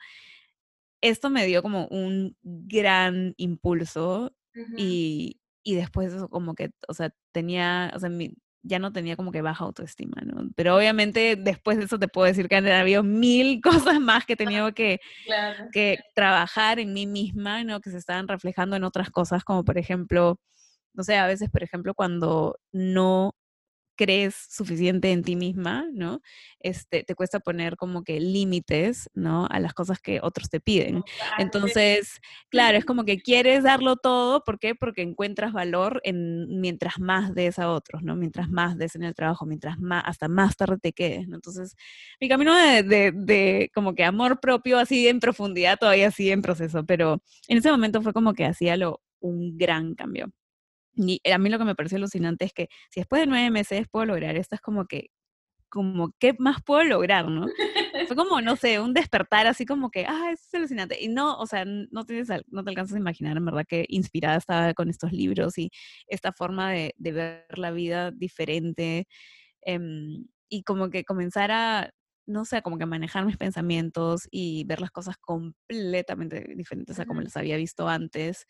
[SPEAKER 2] esto me dio como un gran impulso y, y, después eso como que, o sea, tenía, o sea, ya no tenía como que baja autoestima, ¿no? Pero obviamente después de eso te puedo decir que han habido mil [LAUGHS] cosas más que he [LAUGHS] tenido que, que trabajar en mí misma, ¿no? Que se estaban reflejando en otras cosas, como por ejemplo, no sé, a veces, por ejemplo, cuando no crees suficiente en ti misma, ¿no? Este, te cuesta poner como que límites, ¿no? A las cosas que otros te piden. Entonces, claro, es como que [LAUGHS] quieres darlo todo, ¿por qué? Porque encuentras valor en mientras más des a otros, ¿no? Mientras más des en el trabajo, mientras más, hasta más tarde te quedes, ¿no? Entonces, mi camino de, de, de como que amor propio así en profundidad todavía sigue en proceso, pero en ese momento fue como que hacía lo, un gran cambio. Y a mí lo que me pareció alucinante es que si después de nueve meses puedo lograr esto, es como que, como, ¿qué más puedo lograr, no? Fue [LAUGHS] como, no sé, un despertar así como que, ah, eso es alucinante. Y no, o sea, no, tienes, no te alcanzas a imaginar, en verdad, que inspirada estaba con estos libros y esta forma de, de ver la vida diferente. Em, y como que comenzar a, no sé, como que manejar mis pensamientos y ver las cosas completamente diferentes a como las había visto antes.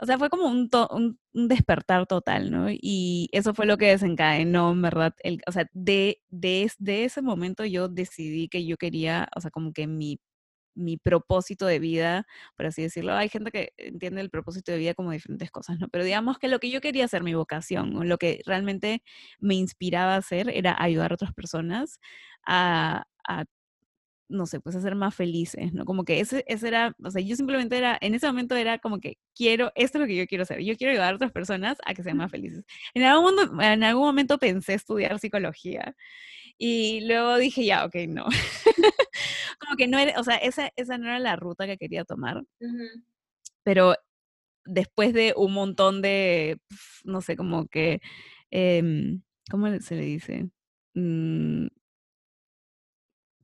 [SPEAKER 2] O sea, fue como un, un, despertar total, ¿no? Y eso fue lo que desencadenó, ¿verdad? El, o sea, de, de, de, ese momento yo decidí que yo quería, o sea, como que mi, mi propósito de vida, por así decirlo. Hay gente que entiende el propósito de vida como diferentes cosas, ¿no? Pero digamos que lo que yo quería hacer, mi vocación, lo que realmente me inspiraba a hacer era ayudar a otras personas a, a no sé, pues a ser más felices, ¿no? Como que ese, ese era, o sea, yo simplemente era, en ese momento era como que quiero, esto es lo que yo quiero hacer, yo quiero ayudar a otras personas a que sean más felices. En algún, momento, en algún momento pensé estudiar psicología y luego dije, ya, ok, no. [LAUGHS] como que no era, o sea, esa, esa no era la ruta que quería tomar, pero después de un montón de, no sé, como que, em, ¿cómo se le dice? Mm,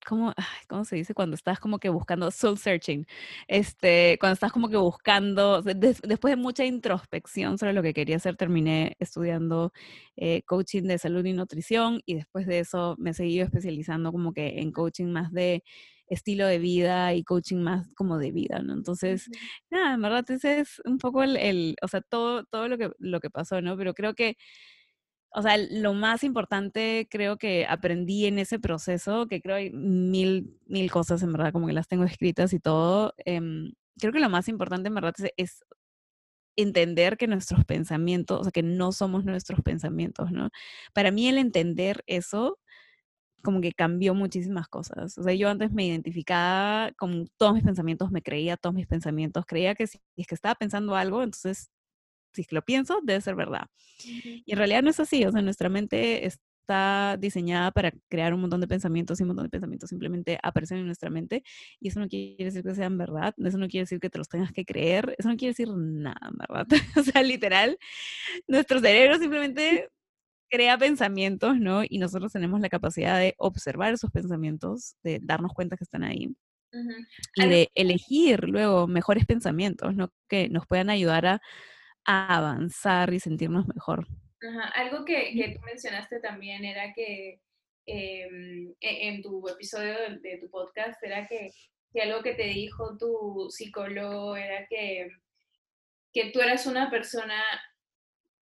[SPEAKER 2] ¿cómo, ¿cómo se dice? Cuando estás como que buscando, soul searching, este, cuando estás como que buscando, después de mucha introspección sobre lo que quería hacer, terminé estudiando eh, coaching de salud y nutrición y después de eso me seguí especializando como que en coaching más de estilo de vida y coaching más como de vida, ¿no? Entonces, nada, en verdad ese es un poco el, el, o sea, todo, todo lo que, lo que pasó, ¿no? Pero creo que o sea, lo más importante creo que aprendí en ese proceso, que creo hay mil, mil cosas en verdad, como que las tengo escritas y todo. Em, creo que lo más importante en verdad es, entender que nuestros pensamientos, o sea, que no somos nuestros pensamientos, ¿no? Para mí el entender eso como que cambió muchísimas cosas. O sea, yo antes me identificaba con todos mis pensamientos, me creía todos mis pensamientos, creía que si es que estaba pensando algo, entonces si lo pienso, debe ser verdad. Y en realidad no es así, o sea, nuestra mente está diseñada para crear un montón de pensamientos y un montón de pensamientos simplemente aparecen en nuestra mente y eso no quiere decir que sean verdad, eso no quiere decir que te los tengas que creer, eso no quiere decir nada, ¿verdad? [LAUGHS] o sea, literal, nuestro cerebro simplemente crea pensamientos, ¿no? Y nosotros tenemos la capacidad de observar esos pensamientos, de darnos cuenta que están ahí. Y de elegir luego mejores pensamientos, ¿no? Que nos puedan ayudar a, avanzar y sentirnos mejor.
[SPEAKER 1] Algo que, que, tú mencionaste también era que em, e, en tu episodio de, tu podcast era que, que, algo que te dijo tu psicólogo era que, que tú eras una persona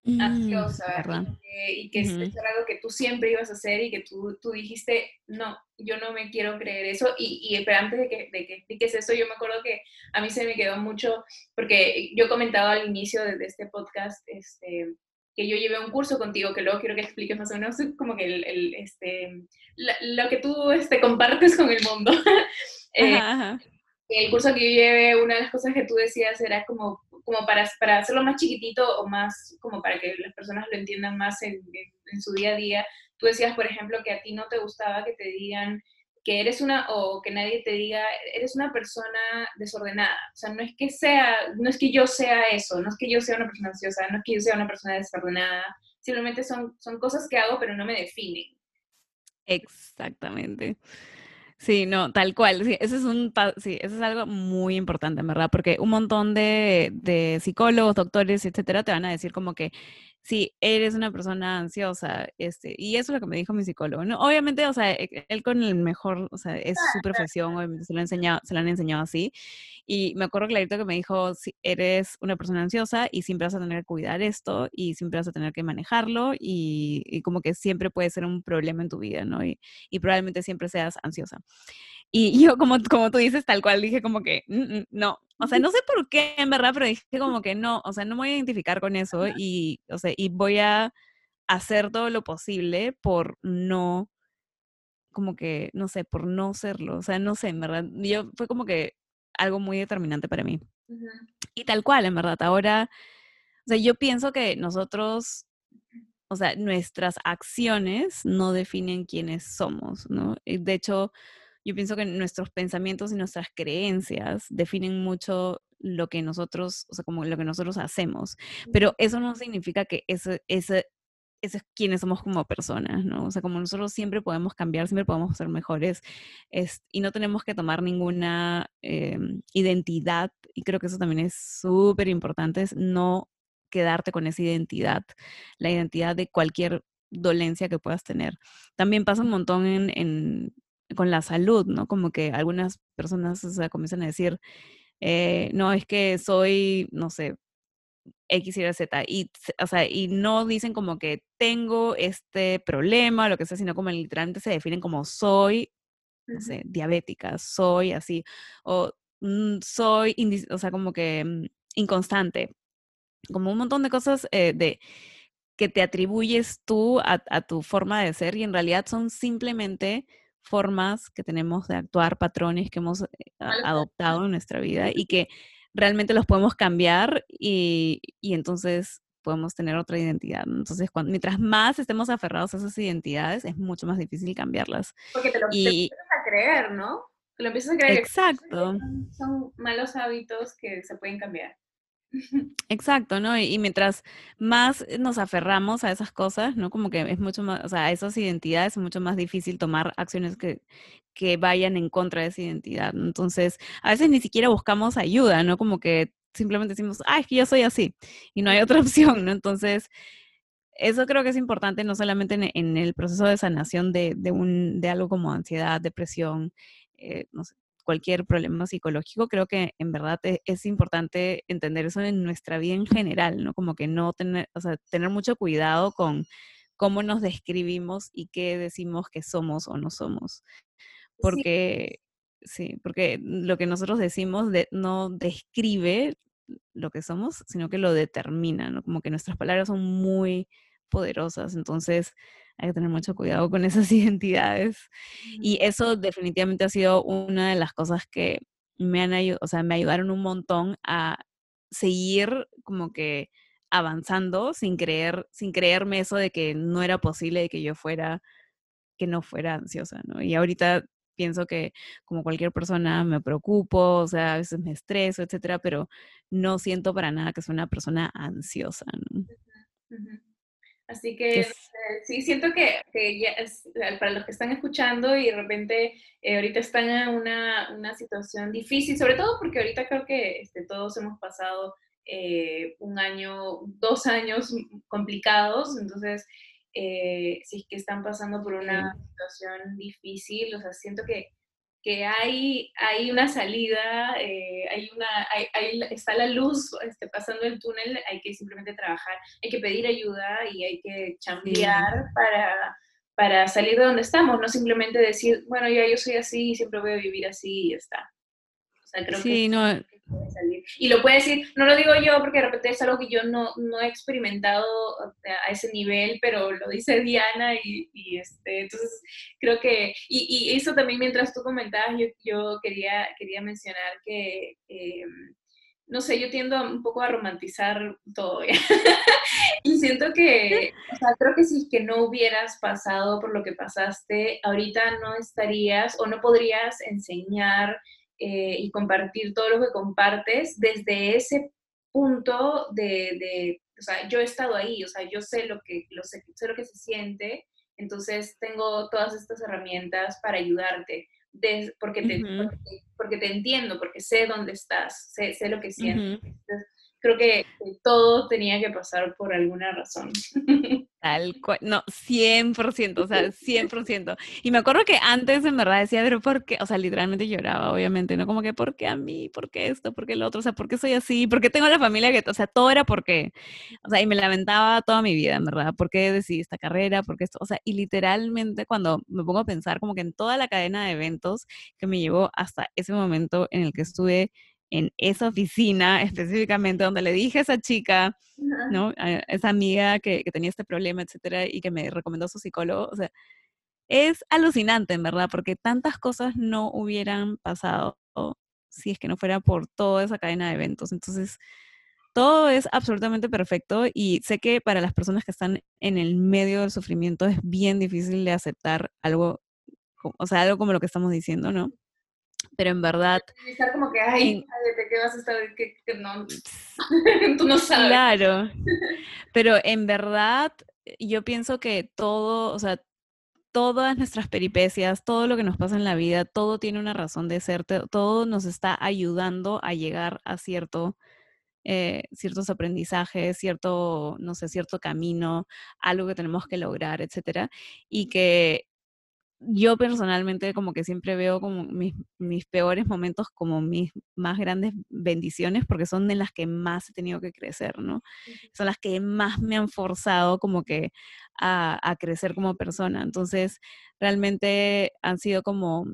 [SPEAKER 1] Mm, ansiosa y que, y es algo que tú siempre ibas a hacer y que tú, tú dijiste, no, yo no me quiero creer eso. Y, y antes de que, de que expliques eso, yo me acuerdo que a mí se me quedó mucho, porque yo comentaba al inicio de, este podcast, este, que yo llevé un curso contigo, que luego quiero que expliques más o menos [LAUGHS] como que el, este, lo que tú este, compartes con el mundo. [LAUGHS] Eh, el curso que yo llevé, una de las cosas que tú decías era como como para, para hacerlo más chiquitito o más como para que las personas lo entiendan más en, en, su día a día. Tú decías, por ejemplo, que a ti no te gustaba que te digan que eres una, o que nadie te diga, eres una persona desordenada. O sea, no es que sea, no es que yo sea eso, no es que yo sea una persona ansiosa, no es que yo sea una persona desordenada, simplemente son, son cosas que hago, pero no me definen.
[SPEAKER 2] Exactamente. Sí, no, tal cual. Sí, eso es un, sí, eso es algo muy importante, ¿verdad? Porque un montón de, de psicólogos, doctores, etcétera, te van a decir como que sí, eres una persona ansiosa, este, y eso es lo que me dijo mi psicólogo, ¿no? Obviamente, o sea, e, él con el mejor, o sea, es su profesión, obviamente se lo, enseñado, se lo han enseñado así, y me acuerdo clarito que me dijo, si eres una persona ansiosa y siempre vas a tener que cuidar esto, y siempre vas a tener que manejarlo, y, y como que siempre puede ser un problema en tu vida, ¿no? Y, y probablemente siempre seas ansiosa. Y [LAUGHS] yo, como, como tú dices, tal cual, dije como que, mm, mm, no, o sea, no sé por qué, en verdad, pero dije como que no, o sea, no me voy a identificar con eso y, o sea, y voy a hacer todo lo posible por no, como que, no sé, por no serlo, o sea, no sé, en verdad, yo fue como que algo muy determinante para mí. Y tal cual, en verdad, ahora, o sea, yo pienso que nosotros, o sea, nuestras acciones no definen quiénes somos, ¿no? De hecho, yo pienso que nuestros pensamientos y nuestras creencias definen mucho lo que nosotros, o sea, como lo que nosotros hacemos. Pero eso no significa que ese, ese, es quienes somos como personas, ¿no? O sea, como nosotros siempre podemos cambiar, siempre podemos ser mejores es, y no tenemos que tomar ninguna em, identidad, y creo que eso también es súper importante, es no quedarte con esa identidad, la identidad de cualquier dolencia que puedas tener. También pasa un montón en con la salud, ¿no? Como que algunas personas, o sea, comienzan a decir, eh, no, es que soy, no sé, X, Y, Z, y, o sea, y no dicen como que tengo este problema, lo que sea, sino como literalmente se definen como soy, no sé, diabética, soy así, o mm, soy, o sea, como que mm, inconstante, como un montón de cosas eh, de que te atribuyes tú a, a, tu forma de ser y en realidad son simplemente formas que tenemos de actuar, patrones que hemos eh, adoptado en nuestra vida y que realmente los podemos cambiar y, entonces podemos tener otra identidad. Entonces, cuando, mientras más estemos aferrados a esas identidades, es mucho más difícil cambiarlas.
[SPEAKER 1] Porque te lo empiezas a creer, ¿no? Te lo empiezas a creer.
[SPEAKER 2] Exacto.
[SPEAKER 1] son malos hábitos que se pueden cambiar.
[SPEAKER 2] Exacto, ¿no? Y, mientras más nos aferramos a esas cosas, ¿no? Como que es mucho más, o sea, a esas identidades es mucho más difícil tomar acciones que, que vayan en contra de esa identidad. Entonces, a veces ni siquiera buscamos ayuda, ¿no? Como que simplemente decimos, ay, es que yo soy así y no hay otra [LAUGHS] opción, ¿no? Entonces, eso creo que es importante no solamente en, el proceso de sanación de, de, un, de algo como ansiedad, depresión, eh, no sé, cualquier problema psicológico, creo que en verdad e, es, importante entender eso en nuestra vida en general, ¿no? Como que no tener, o sea, tener mucho cuidado con cómo nos describimos y qué decimos que somos o no somos. Porque, sí, porque lo que nosotros decimos no describe lo que somos, sino que lo determinan, Como que nuestras palabras son muy poderosas, entonces hay que tener mucho cuidado con esas [LAUGHS] identidades. Y eso definitivamente ha sido una de las cosas que me han o sea, me ayudaron un montón a seguir como que avanzando sin creer, sin creerme eso de que no era posible de que yo fuera, que no fuera ansiosa, ¿no? Y ahorita pienso que como cualquier persona me preocupo, o sea, a veces me estreso, etcétera, pero no siento para nada que soy una persona ansiosa, ¿no?
[SPEAKER 1] Así que eh, sí, siento que, ya eh, para los que están escuchando y de repente eh, ahorita están en una, una, situación difícil, sobre todo porque ahorita creo que este, todos hemos pasado un año, dos años complicados, entonces si es que están pasando por una situación difícil, o sea, siento que que hay, hay una salida, eh, hay una, hay, está la luz este, pasando el túnel, hay que simplemente trabajar, hay que pedir ayuda y hay que chambear para, para salir de donde estamos, no simplemente decir, bueno, ya yo soy así y siempre voy a vivir así y ya está. Sea, creo
[SPEAKER 2] sí, no,
[SPEAKER 1] y lo puede decir, no lo digo yo porque de repente es algo que yo no, no he experimentado a ese nivel, pero lo dice Diana y, y este, entonces creo que, y, y, eso también mientras tú comentabas, yo, yo quería, quería mencionar que, em, no sé, yo tiendo un poco a romantizar todo. [LAUGHS] y siento que, o sea, creo que si que no hubieras pasado por lo que pasaste, ahorita no estarías o no podrías enseñar eh, y compartir todo lo que compartes desde ese punto de, o sea, yo he estado ahí, o sea, yo sé lo que, lo sé, sé lo que se siente, entonces tengo todas estas herramientas para ayudarte, porque, te, porque, te entiendo, porque sé dónde estás, sé, sé lo que sientes creo que todo tenía que pasar por alguna razón. [LAUGHS]
[SPEAKER 2] Tal cual, no, 100%, o sea, 100%. Y me acuerdo que antes en verdad decía, pero ¿por qué? O sea, literalmente lloraba, obviamente, ¿no? Como que, ¿por qué a mí? ¿Por qué esto? ¿Por qué el otro? O sea, ¿por qué soy así? ¿Por qué tengo la familia que, o sea, todo era porque, o sea, y me lamentaba toda mi vida, en verdad, ¿por qué decidí esta carrera? ¿Por qué esto? O sea, y literalmente cuando me pongo a pensar como que en toda la cadena de eventos que me llevó hasta ese momento en el que estuve en esa oficina específicamente donde le dije a esa chica, ¿no? A esa amiga que, que, tenía este problema, etcétera, y que me recomendó su psicólogo, o sea, es alucinante, en verdad, porque tantas cosas no hubieran pasado si es que no fuera por toda esa cadena de eventos. Entonces, todo es absolutamente perfecto y sé que para las personas que están en el medio del sufrimiento es bien difícil de aceptar algo, o sea, algo como lo que estamos diciendo, ¿no? Pero en verdad...
[SPEAKER 1] Estar como que, ay, ¿de qué vas a estar? Que, no, [LAUGHS] tú no sabes.
[SPEAKER 2] Claro, [LAUGHS] pero en verdad yo pienso que todo, o sea, todas nuestras peripecias, todo lo que nos pasa en la vida, todo tiene una razón de ser, todo nos está ayudando a llegar a cierto, eh, ciertos aprendizajes, cierto, no sé, cierto camino, algo que tenemos que lograr, etcétera, y que yo personalmente como que siempre veo como mis, mis, peores momentos como mis más grandes bendiciones porque son de las que más he tenido que crecer, ¿no? Son las que más me han forzado como que a, a crecer como persona. Entonces, realmente han sido como,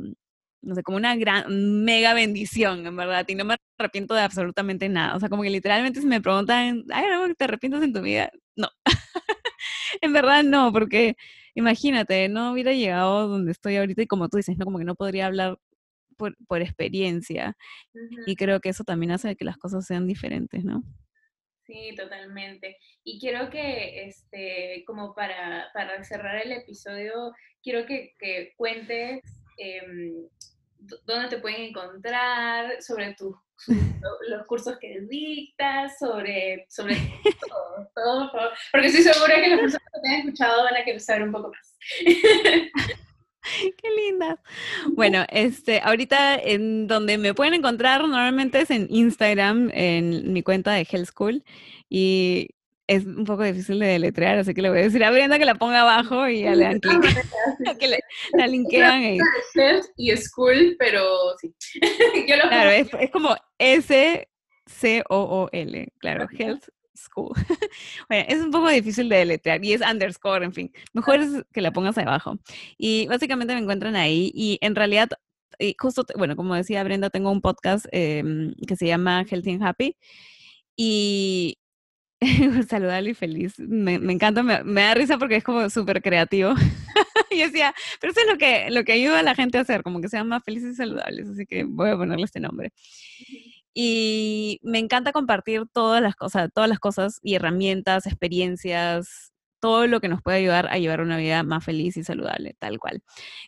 [SPEAKER 2] no sé, como una gran, mega bendición, en verdad, y no me arrepiento de absolutamente nada. O sea, como que literalmente si me preguntan, ay, ¿te arrepientes en tu vida? No. [LAUGHS] en verdad no, porque imagínate, no hubiera llegado donde estoy ahorita y como tú dices, no como que no podría hablar por, por experiencia. Y creo que eso también hace que las cosas sean diferentes, ¿no?
[SPEAKER 1] Sí, totalmente. Y quiero que, este, como para, para cerrar el episodio, quiero que, que cuentes eh, dónde te pueden encontrar, sobre tus los cursos que dictas, sobre, sobre [LAUGHS] todo, todo, porque estoy segura que las personas que te han escuchado van a querer saber un poco más. [LAUGHS]
[SPEAKER 2] Qué linda. Bueno, este, ahorita en donde me pueden encontrar normalmente es en Instagram, en mi cuenta de Health School. Y es un poco difícil de deletrear, así que le voy a decir a Brenda que la ponga abajo y ya le dan [LAUGHS] clic. [LAUGHS] que le, la linkean. Y...
[SPEAKER 1] y school, pero sí. [LAUGHS]
[SPEAKER 2] claro, es, es, como S-C-O-O-L, claro, health school. bueno, es un poco difícil de deletrear y es underscore, en fin. Mejor es que la pongas abajo. Y básicamente me encuentran ahí y en realidad, justo, bueno, como decía Brenda, tengo un podcast em, que se llama Healthy and Happy Y [LAUGHS] saludable y feliz. Me, encanta, me, da risa porque es como súper creativo. [LAUGHS] y decía, pero eso es lo que, lo que ayuda a la gente a hacer, como que sean más felices y saludables, así que voy a ponerle este nombre. Y me encanta compartir todas las cosas, todas las cosas y herramientas, experiencias, todo lo que nos puede ayudar a llevar una vida más feliz y saludable, tal cual.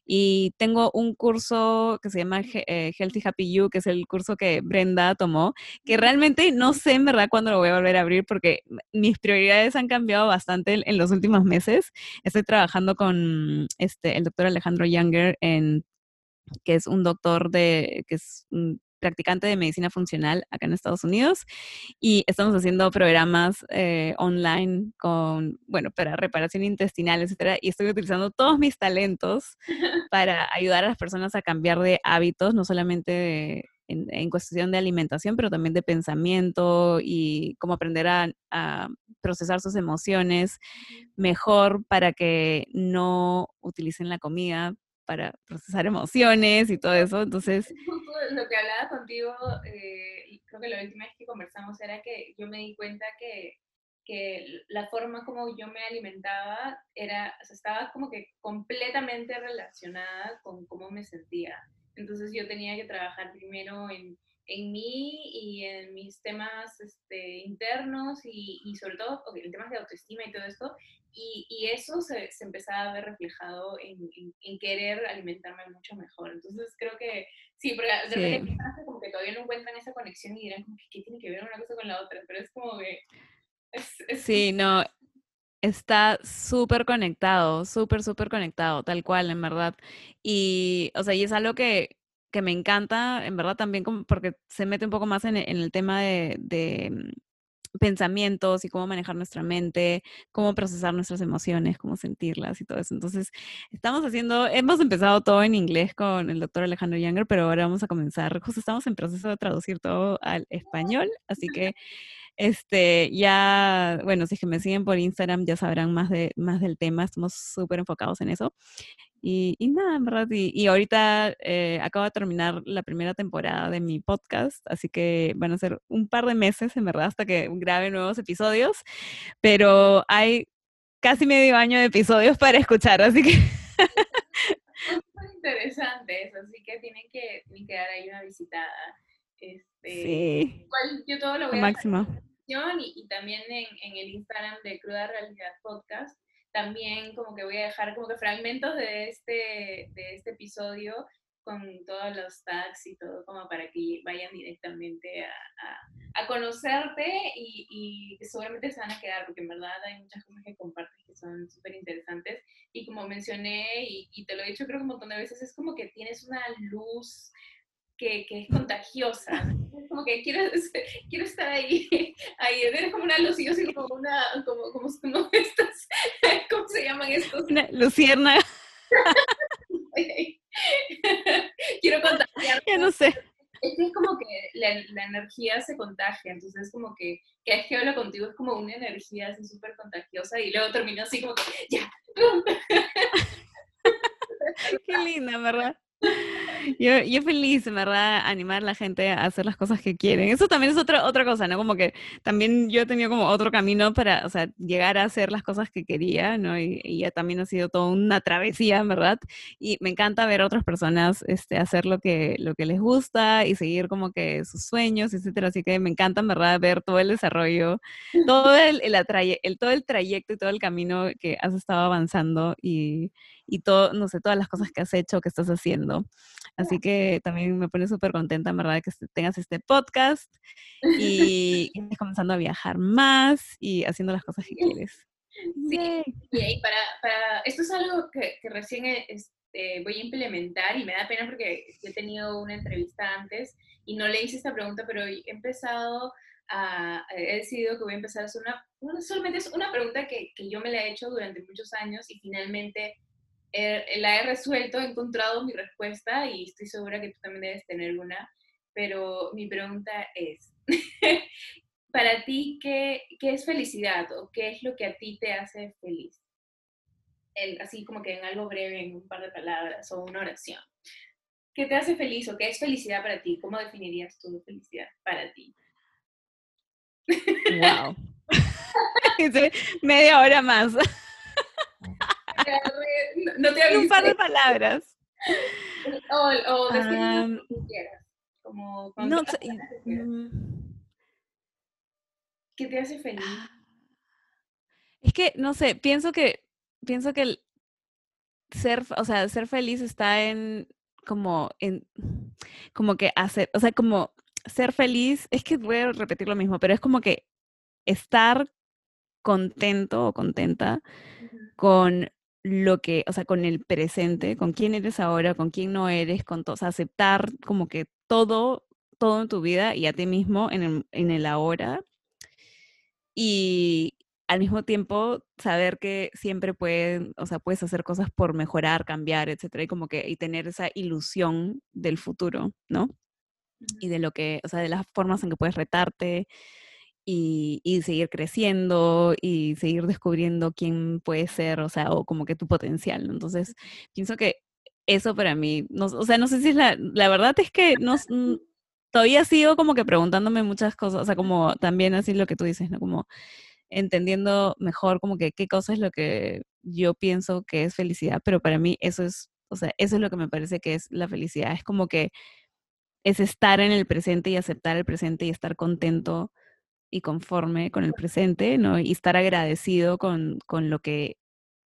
[SPEAKER 2] Y tengo un curso que se llama eh, Healthy Happy You, que es el curso que Brenda tomó, que realmente no sé en verdad cuándo lo voy a volver a abrir porque mis prioridades han cambiado bastante en los últimos meses. Estoy trabajando con este, el doctor Alejandro Younger en que es un doctor de, que es practicante de medicina funcional acá en Estados Unidos y estamos haciendo programas eh, online con, bueno, para reparación intestinal, etcétera, y estoy utilizando todos mis talentos [LAUGHS] para ayudar a las personas a cambiar de hábitos, no solamente en, cuestión de alimentación, pero también de pensamiento y cómo aprender a, a procesar sus emociones mejor para que no utilicen la comida para procesar emociones y todo eso. Entonces...
[SPEAKER 1] lo que hablaba contigo, eh, creo que la última vez que conversamos era que yo me di cuenta que, que la forma como yo me alimentaba era, o sea, estaba como que completamente relacionada con cómo me sentía. Entonces yo tenía que trabajar primero en, en mí y en mis temas este, internos y, y sobre todo en temas de autoestima y todo esto. Y, y eso se, se, empezaba a ver reflejado en, en, querer alimentarme mucho mejor. Entonces creo que sí, porque de repente como que todavía no encuentran esa conexión y dirán como que qué tiene que ver una cosa con la otra, pero es como que... Es,
[SPEAKER 2] sí, no, está súper conectado, súper, súper conectado, tal cual, en verdad. Y, o sea, y es algo que, que me encanta, en verdad, también como porque se mete un poco más en, en el tema de, de mm, pensamientos y cómo manejar nuestra mente, cómo procesar nuestras emociones, cómo sentirlas y todo eso. Entonces, estamos haciendo, hemos empezado todo en inglés con el doctor Alejandro Younger, pero ahora vamos a comenzar, justo estamos en proceso de traducir todo al español, así que este, ya, bueno, si es que me siguen por Instagram ya sabrán más, de, más del tema, estamos súper enfocados en eso. Y, nada, en verdad, y, ahorita eh, acabo de terminar la primera temporada de mi podcast, así que van a ser un par de meses, en verdad, hasta que grabe nuevos episodios, pero hay casi medio año de episodios para escuchar, así que...
[SPEAKER 1] Muy interesantes, así que tienen que, tienen que dar ahí una visitada. Este,
[SPEAKER 2] sí.
[SPEAKER 1] yo todo lo voy a
[SPEAKER 2] Máximo.
[SPEAKER 1] Y, y también en, en el Instagram de Cruda Realidad Podcast también como que voy a dejar como que fragmentos de este, de este episodio con todos los tags y todo como para que vayan directamente a, a, conocerte y, y, seguramente se van a quedar porque en verdad hay muchas cosas que compartes que son súper interesantes y como mencioné y, y, te lo he dicho creo que un montón de veces es como que tienes una luz que, que es contagiosa. Como que quiero, [LAUGHS] quiero estar ahí, [LAUGHS] ahí, eres como una luz y yo soy como una, como, como, como estas, [LAUGHS] ¿cómo se llaman estos?
[SPEAKER 2] Una lucierna.
[SPEAKER 1] quiero contagiar.
[SPEAKER 2] Ya no sé.
[SPEAKER 1] Es que es como que la, la, energía se contagia, entonces es como que, que es que hablo contigo es como una energía así súper contagiosa y luego termino así como que, ya.
[SPEAKER 2] Qué linda, ¿verdad? Yo, yo feliz, en verdad, animar a la gente a hacer las cosas que quieren. Eso también es otra, otra cosa, ¿no? Como que también yo he tenido como otro camino para, o sea, llegar a hacer las cosas que quería, ¿no? Y, ya también ha sido toda una travesía, en verdad. Y me encanta ver a otras personas este, hacer lo que, lo que les gusta y seguir como que sus sueños, etcétera. Así que me encanta, en verdad, ver todo el desarrollo, [LAUGHS] todo el, el, el, todo el trayecto y todo el camino que has estado avanzando y y todo, no sé, todas las cosas que has hecho, que estás haciendo. Así que también me pone súper contenta, en verdad, que tengas este podcast y [LAUGHS] estés comenzando a viajar más y haciendo las cosas que [LAUGHS] quieres.
[SPEAKER 1] Sí, y para, para, esto es algo que, que recién este, voy a implementar y me da pena porque he tenido una entrevista antes y no le hice esta pregunta, pero he empezado a, he decidido que voy a empezar a hacer una, una solamente es una pregunta que, que yo me la he hecho durante muchos años y finalmente la he resuelto, he encontrado mi respuesta y estoy segura que tú también debes tener una, pero mi pregunta es, [LAUGHS] para ti, ¿qué, ¿qué, es felicidad o qué es lo que a ti te hace feliz? así como que en algo breve, en un par de palabras o una oración. ¿Qué te hace feliz o qué es felicidad para ti? ¿Cómo definirías tu felicidad para ti?
[SPEAKER 2] wow. [LAUGHS] Media hora más. [LAUGHS]
[SPEAKER 1] no te
[SPEAKER 2] Un par de palabras.
[SPEAKER 1] O, o um, lo que quieras. Como no, mm. ¿Qué te hace feliz? Ah.
[SPEAKER 2] Es que, no sé, pienso que, pienso que el ser, o sea, ser feliz está en, como, en, como que hacer, o sea, como ser feliz, es que voy a repetir lo mismo, pero es como que estar contento o contenta con lo que, o sea, con el presente, con quién eres ahora, con quién no eres, con todo, o sea, aceptar como que todo, todo en tu vida y a ti mismo en el, en el ahora. Y al mismo tiempo saber que siempre pueden, o sea, puedes hacer cosas por mejorar, cambiar, etcétera, y como que, y tener esa ilusión del futuro, ¿no? Y de lo que, o sea, de las formas en que puedes retarte, y, seguir creciendo y seguir descubriendo quién puede ser, o sea, o como que tu potencial, ¿no? Entonces, pienso que eso para mí, no, o sea, no sé si es la, la verdad es que no, todavía sigo como que preguntándome muchas cosas, o sea, como también así lo que tú dices, ¿no? Como entendiendo mejor como que qué cosa es lo que yo pienso que es felicidad, pero para mí eso es, o sea, eso es lo que me parece que es la felicidad, es como que es estar en el presente y aceptar el presente y estar contento y conforme con el presente, ¿no? Y estar agradecido con, con lo que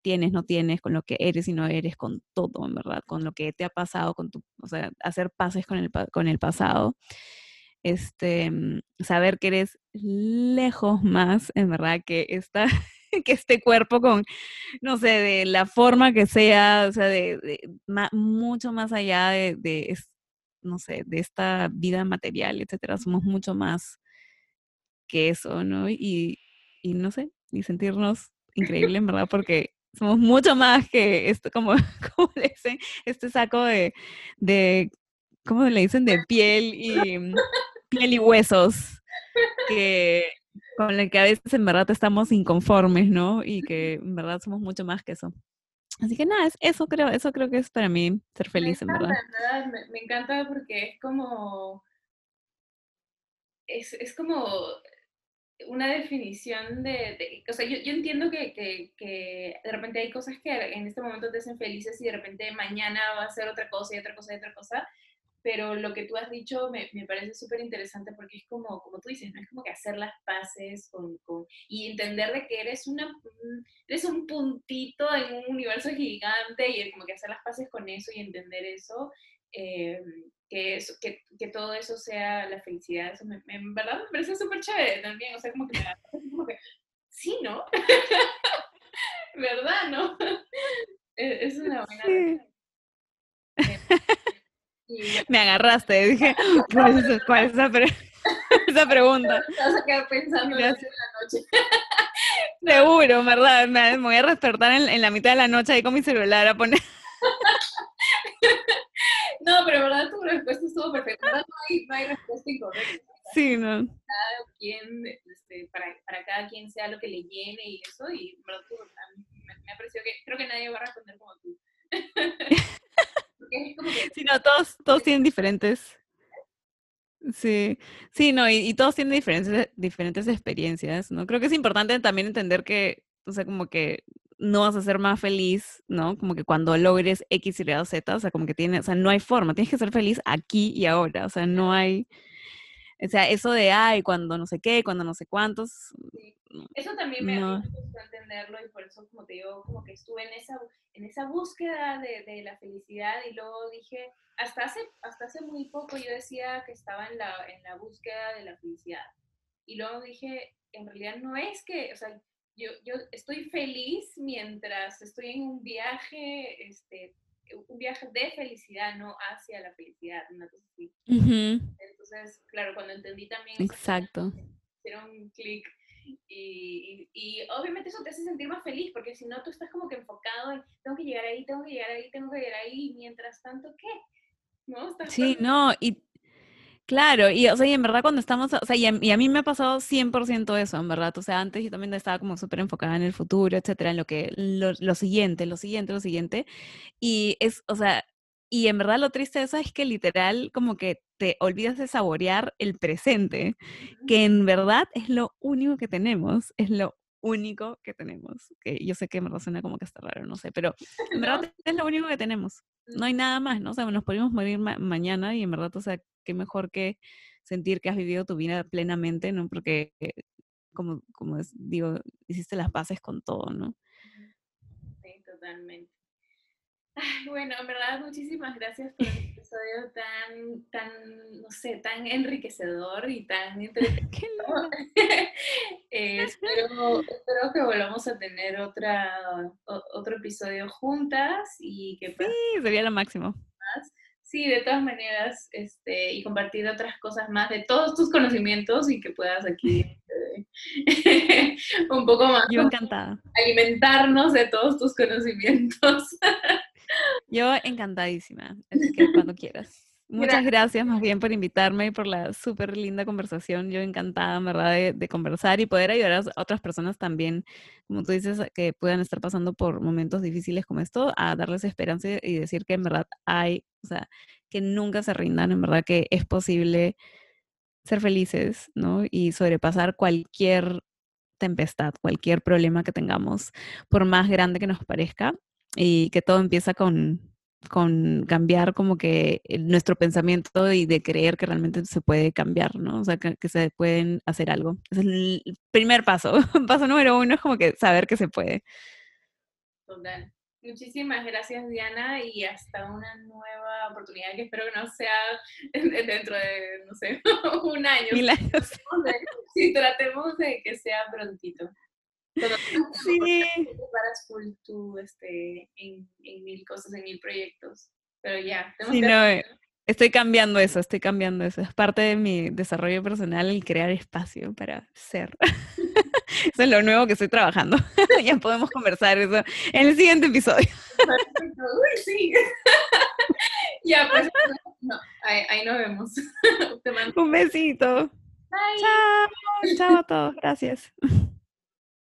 [SPEAKER 2] tienes, no tienes, con lo que eres y no eres, con todo, en verdad, con lo que te ha pasado, con tu, o sea, hacer pases con el, con el pasado. Este, mm, saber que eres lejos más, en verdad, que, esta, [LAUGHS] que este cuerpo con, no sé, de la forma que sea, o sea, de, mucho más allá de, de, no sé, de esta vida material, etcétera, somos mucho más que eso, ¿no? Y, y no sé, y sentirnos increíbles, en verdad, porque somos mucho más que esto, como, [LAUGHS] como le dicen, este saco de, de, ¿cómo le dicen? De piel y, mm, piel y huesos, que con el que a veces en verdad estamos inconformes, ¿no? Y que en verdad somos mucho más que eso. Así que nada, eso creo, eso creo que es para mí ser feliz, en verdad.
[SPEAKER 1] Me, me, encanta porque es como, es, es como una definición de, o sea, yo, yo entiendo que, que, que, de repente hay cosas que en este momento te hacen felices y de repente mañana va a ser otra cosa y otra cosa y otra cosa, pero lo que tú has dicho me, me parece súper interesante porque es como, como tú dices, ¿no? Es como que hacer las paces con, con, y entender de que eres, una, eres un puntito en un universo gigante y como que hacer las paces con eso y entender eso. Eh, que, eso, que, que, todo eso sea la felicidad, eso me, en verdad me parece súper chévere también, o sea, como que me da, como que, sí, ¿no? [LAUGHS] ¿Verdad, no? [LAUGHS] E, es una buena... Sí.
[SPEAKER 2] Eh, me agarraste, [LAUGHS] dije, ¿cuál es, cuál es esa, pre esa, pregunta?
[SPEAKER 1] Te vas a quedar pensando en la noche.
[SPEAKER 2] Seguro, ¿verdad? Me, voy a despertar en, en, la mitad de la noche ahí con mi celular a poner...
[SPEAKER 1] No, pero verdad tu respuesta estuvo perfecta. No hay, no hay respuesta incorrecta.
[SPEAKER 2] Sí, no.
[SPEAKER 1] Cada quien, este, para, para, cada quien sea lo que le llene y eso, y verdad, tú, me, me ha parecido que creo que nadie va a responder como tú. [LAUGHS]
[SPEAKER 2] Como que... Sí, no, todos, todos tienen diferentes. Sí, sí, no, y, y, todos tienen diferentes, diferentes experiencias, ¿no? Creo que es importante también entender que, o sea, como que no vas a ser más feliz, ¿no? Como que cuando logres X, Y, Z, o sea, como que tiene, o sea, no hay forma, tienes que ser feliz aquí y ahora, o sea, no hay, o sea, eso de, ay, cuando no sé qué, cuando no sé cuántos.
[SPEAKER 1] Eso también me, no. gustó entenderlo y por eso, como te digo, como que estuve en esa, en esa búsqueda de, de, la felicidad y luego dije, hasta hace, hasta hace muy poco yo decía que estaba en la, en la búsqueda de la felicidad. Y luego dije, en realidad no es que, o sea, yo, yo estoy feliz mientras estoy en un viaje, este, un viaje de felicidad, no hacia la felicidad, una cosa así. Entonces, claro, cuando entendí también...
[SPEAKER 2] Exacto.
[SPEAKER 1] Hicieron un clic y, y, obviamente eso te hace sentir más feliz, porque si no, tú estás como que enfocado en, tengo que llegar ahí, tengo que llegar ahí, tengo que llegar ahí, y mientras tanto, ¿qué? ¿No?
[SPEAKER 2] sí, no, y Claro, y o sea, y en verdad cuando estamos, o sea, y a, mí me ha pasado 100% eso, en verdad, o sea, antes yo también estaba como súper enfocada en el futuro, etcétera, en lo que, lo, lo, siguiente, lo siguiente, lo siguiente, y es, o sea, y en verdad lo triste de eso es que literal como que te olvidas de saborear el presente, que en verdad es lo único que tenemos, es lo único que tenemos. Que yo sé que me suena como que está raro, no sé, pero en verdad [LAUGHS] es lo único que tenemos. No hay nada más, ¿no? O sea, nos podemos morir mañana y en verdad, o sea, qué mejor que sentir que has vivido tu vida plenamente, ¿no? Porque, como, como digo, hiciste las bases con todo, ¿no?
[SPEAKER 1] Sí, totalmente. Bueno, en verdad, muchísimas gracias por el episodio tan, tan, no sé, tan enriquecedor y tan [LAUGHS] entretenido. [LAUGHS] Eh, espero, espero, que volvamos a tener otra, otro episodio juntas y que...
[SPEAKER 2] Sí, sería lo máximo.
[SPEAKER 1] Sí, de todas maneras, este, y compartir otras cosas más de todos tus conocimientos y que puedas aquí este, [LAUGHS] un poco más.
[SPEAKER 2] Yo encantada.
[SPEAKER 1] Alimentarnos de todos tus conocimientos.
[SPEAKER 2] Yo encantadísima, así que cuando quieras. [LAUGHS] Muchas gracias. más bien por invitarme y por la súper linda conversación. Yo encantada, en verdad, de, conversar y poder ayudar a otras personas también, como tú dices, que puedan estar pasando por momentos difíciles como esto, a darles esperanza y decir que en verdad hay, o sea, que nunca se rindan, en verdad que es posible ser felices, ¿no? Y sobrepasar cualquier tempestad, cualquier problema que tengamos, por más grande que nos parezca, y que todo empieza con, con cambiar como que nuestro pensamiento y de creer que realmente se puede cambiar, ¿no? O sea, que, se pueden hacer algo. Ese es el primer paso. [LAUGHS] paso número uno es como que saber que se puede.
[SPEAKER 1] Total. Muchísimas gracias, Diana, y hasta una nueva oportunidad que espero que no sea [LAUGHS] dentro de, no sé, [LAUGHS] un año.
[SPEAKER 2] Mil años.
[SPEAKER 1] Sí, tratemos de que sea prontito. Pero [LAUGHS] sí. preparas full tú este, en, en, mil cosas, en mil proyectos. Pero ya,
[SPEAKER 2] sí, no, eh, estoy cambiando eso, estoy cambiando eso. Es parte de mi desarrollo personal el crear espacio para ser. [LAUGHS] eso es lo nuevo que estoy trabajando. [LAUGHS] ya podemos conversar eso en el siguiente episodio.
[SPEAKER 1] Uy, sí. ya, pues, no, ahí, ahí nos vemos.
[SPEAKER 2] Un besito.
[SPEAKER 1] Bye.
[SPEAKER 2] Chao, chao a todos. Gracias.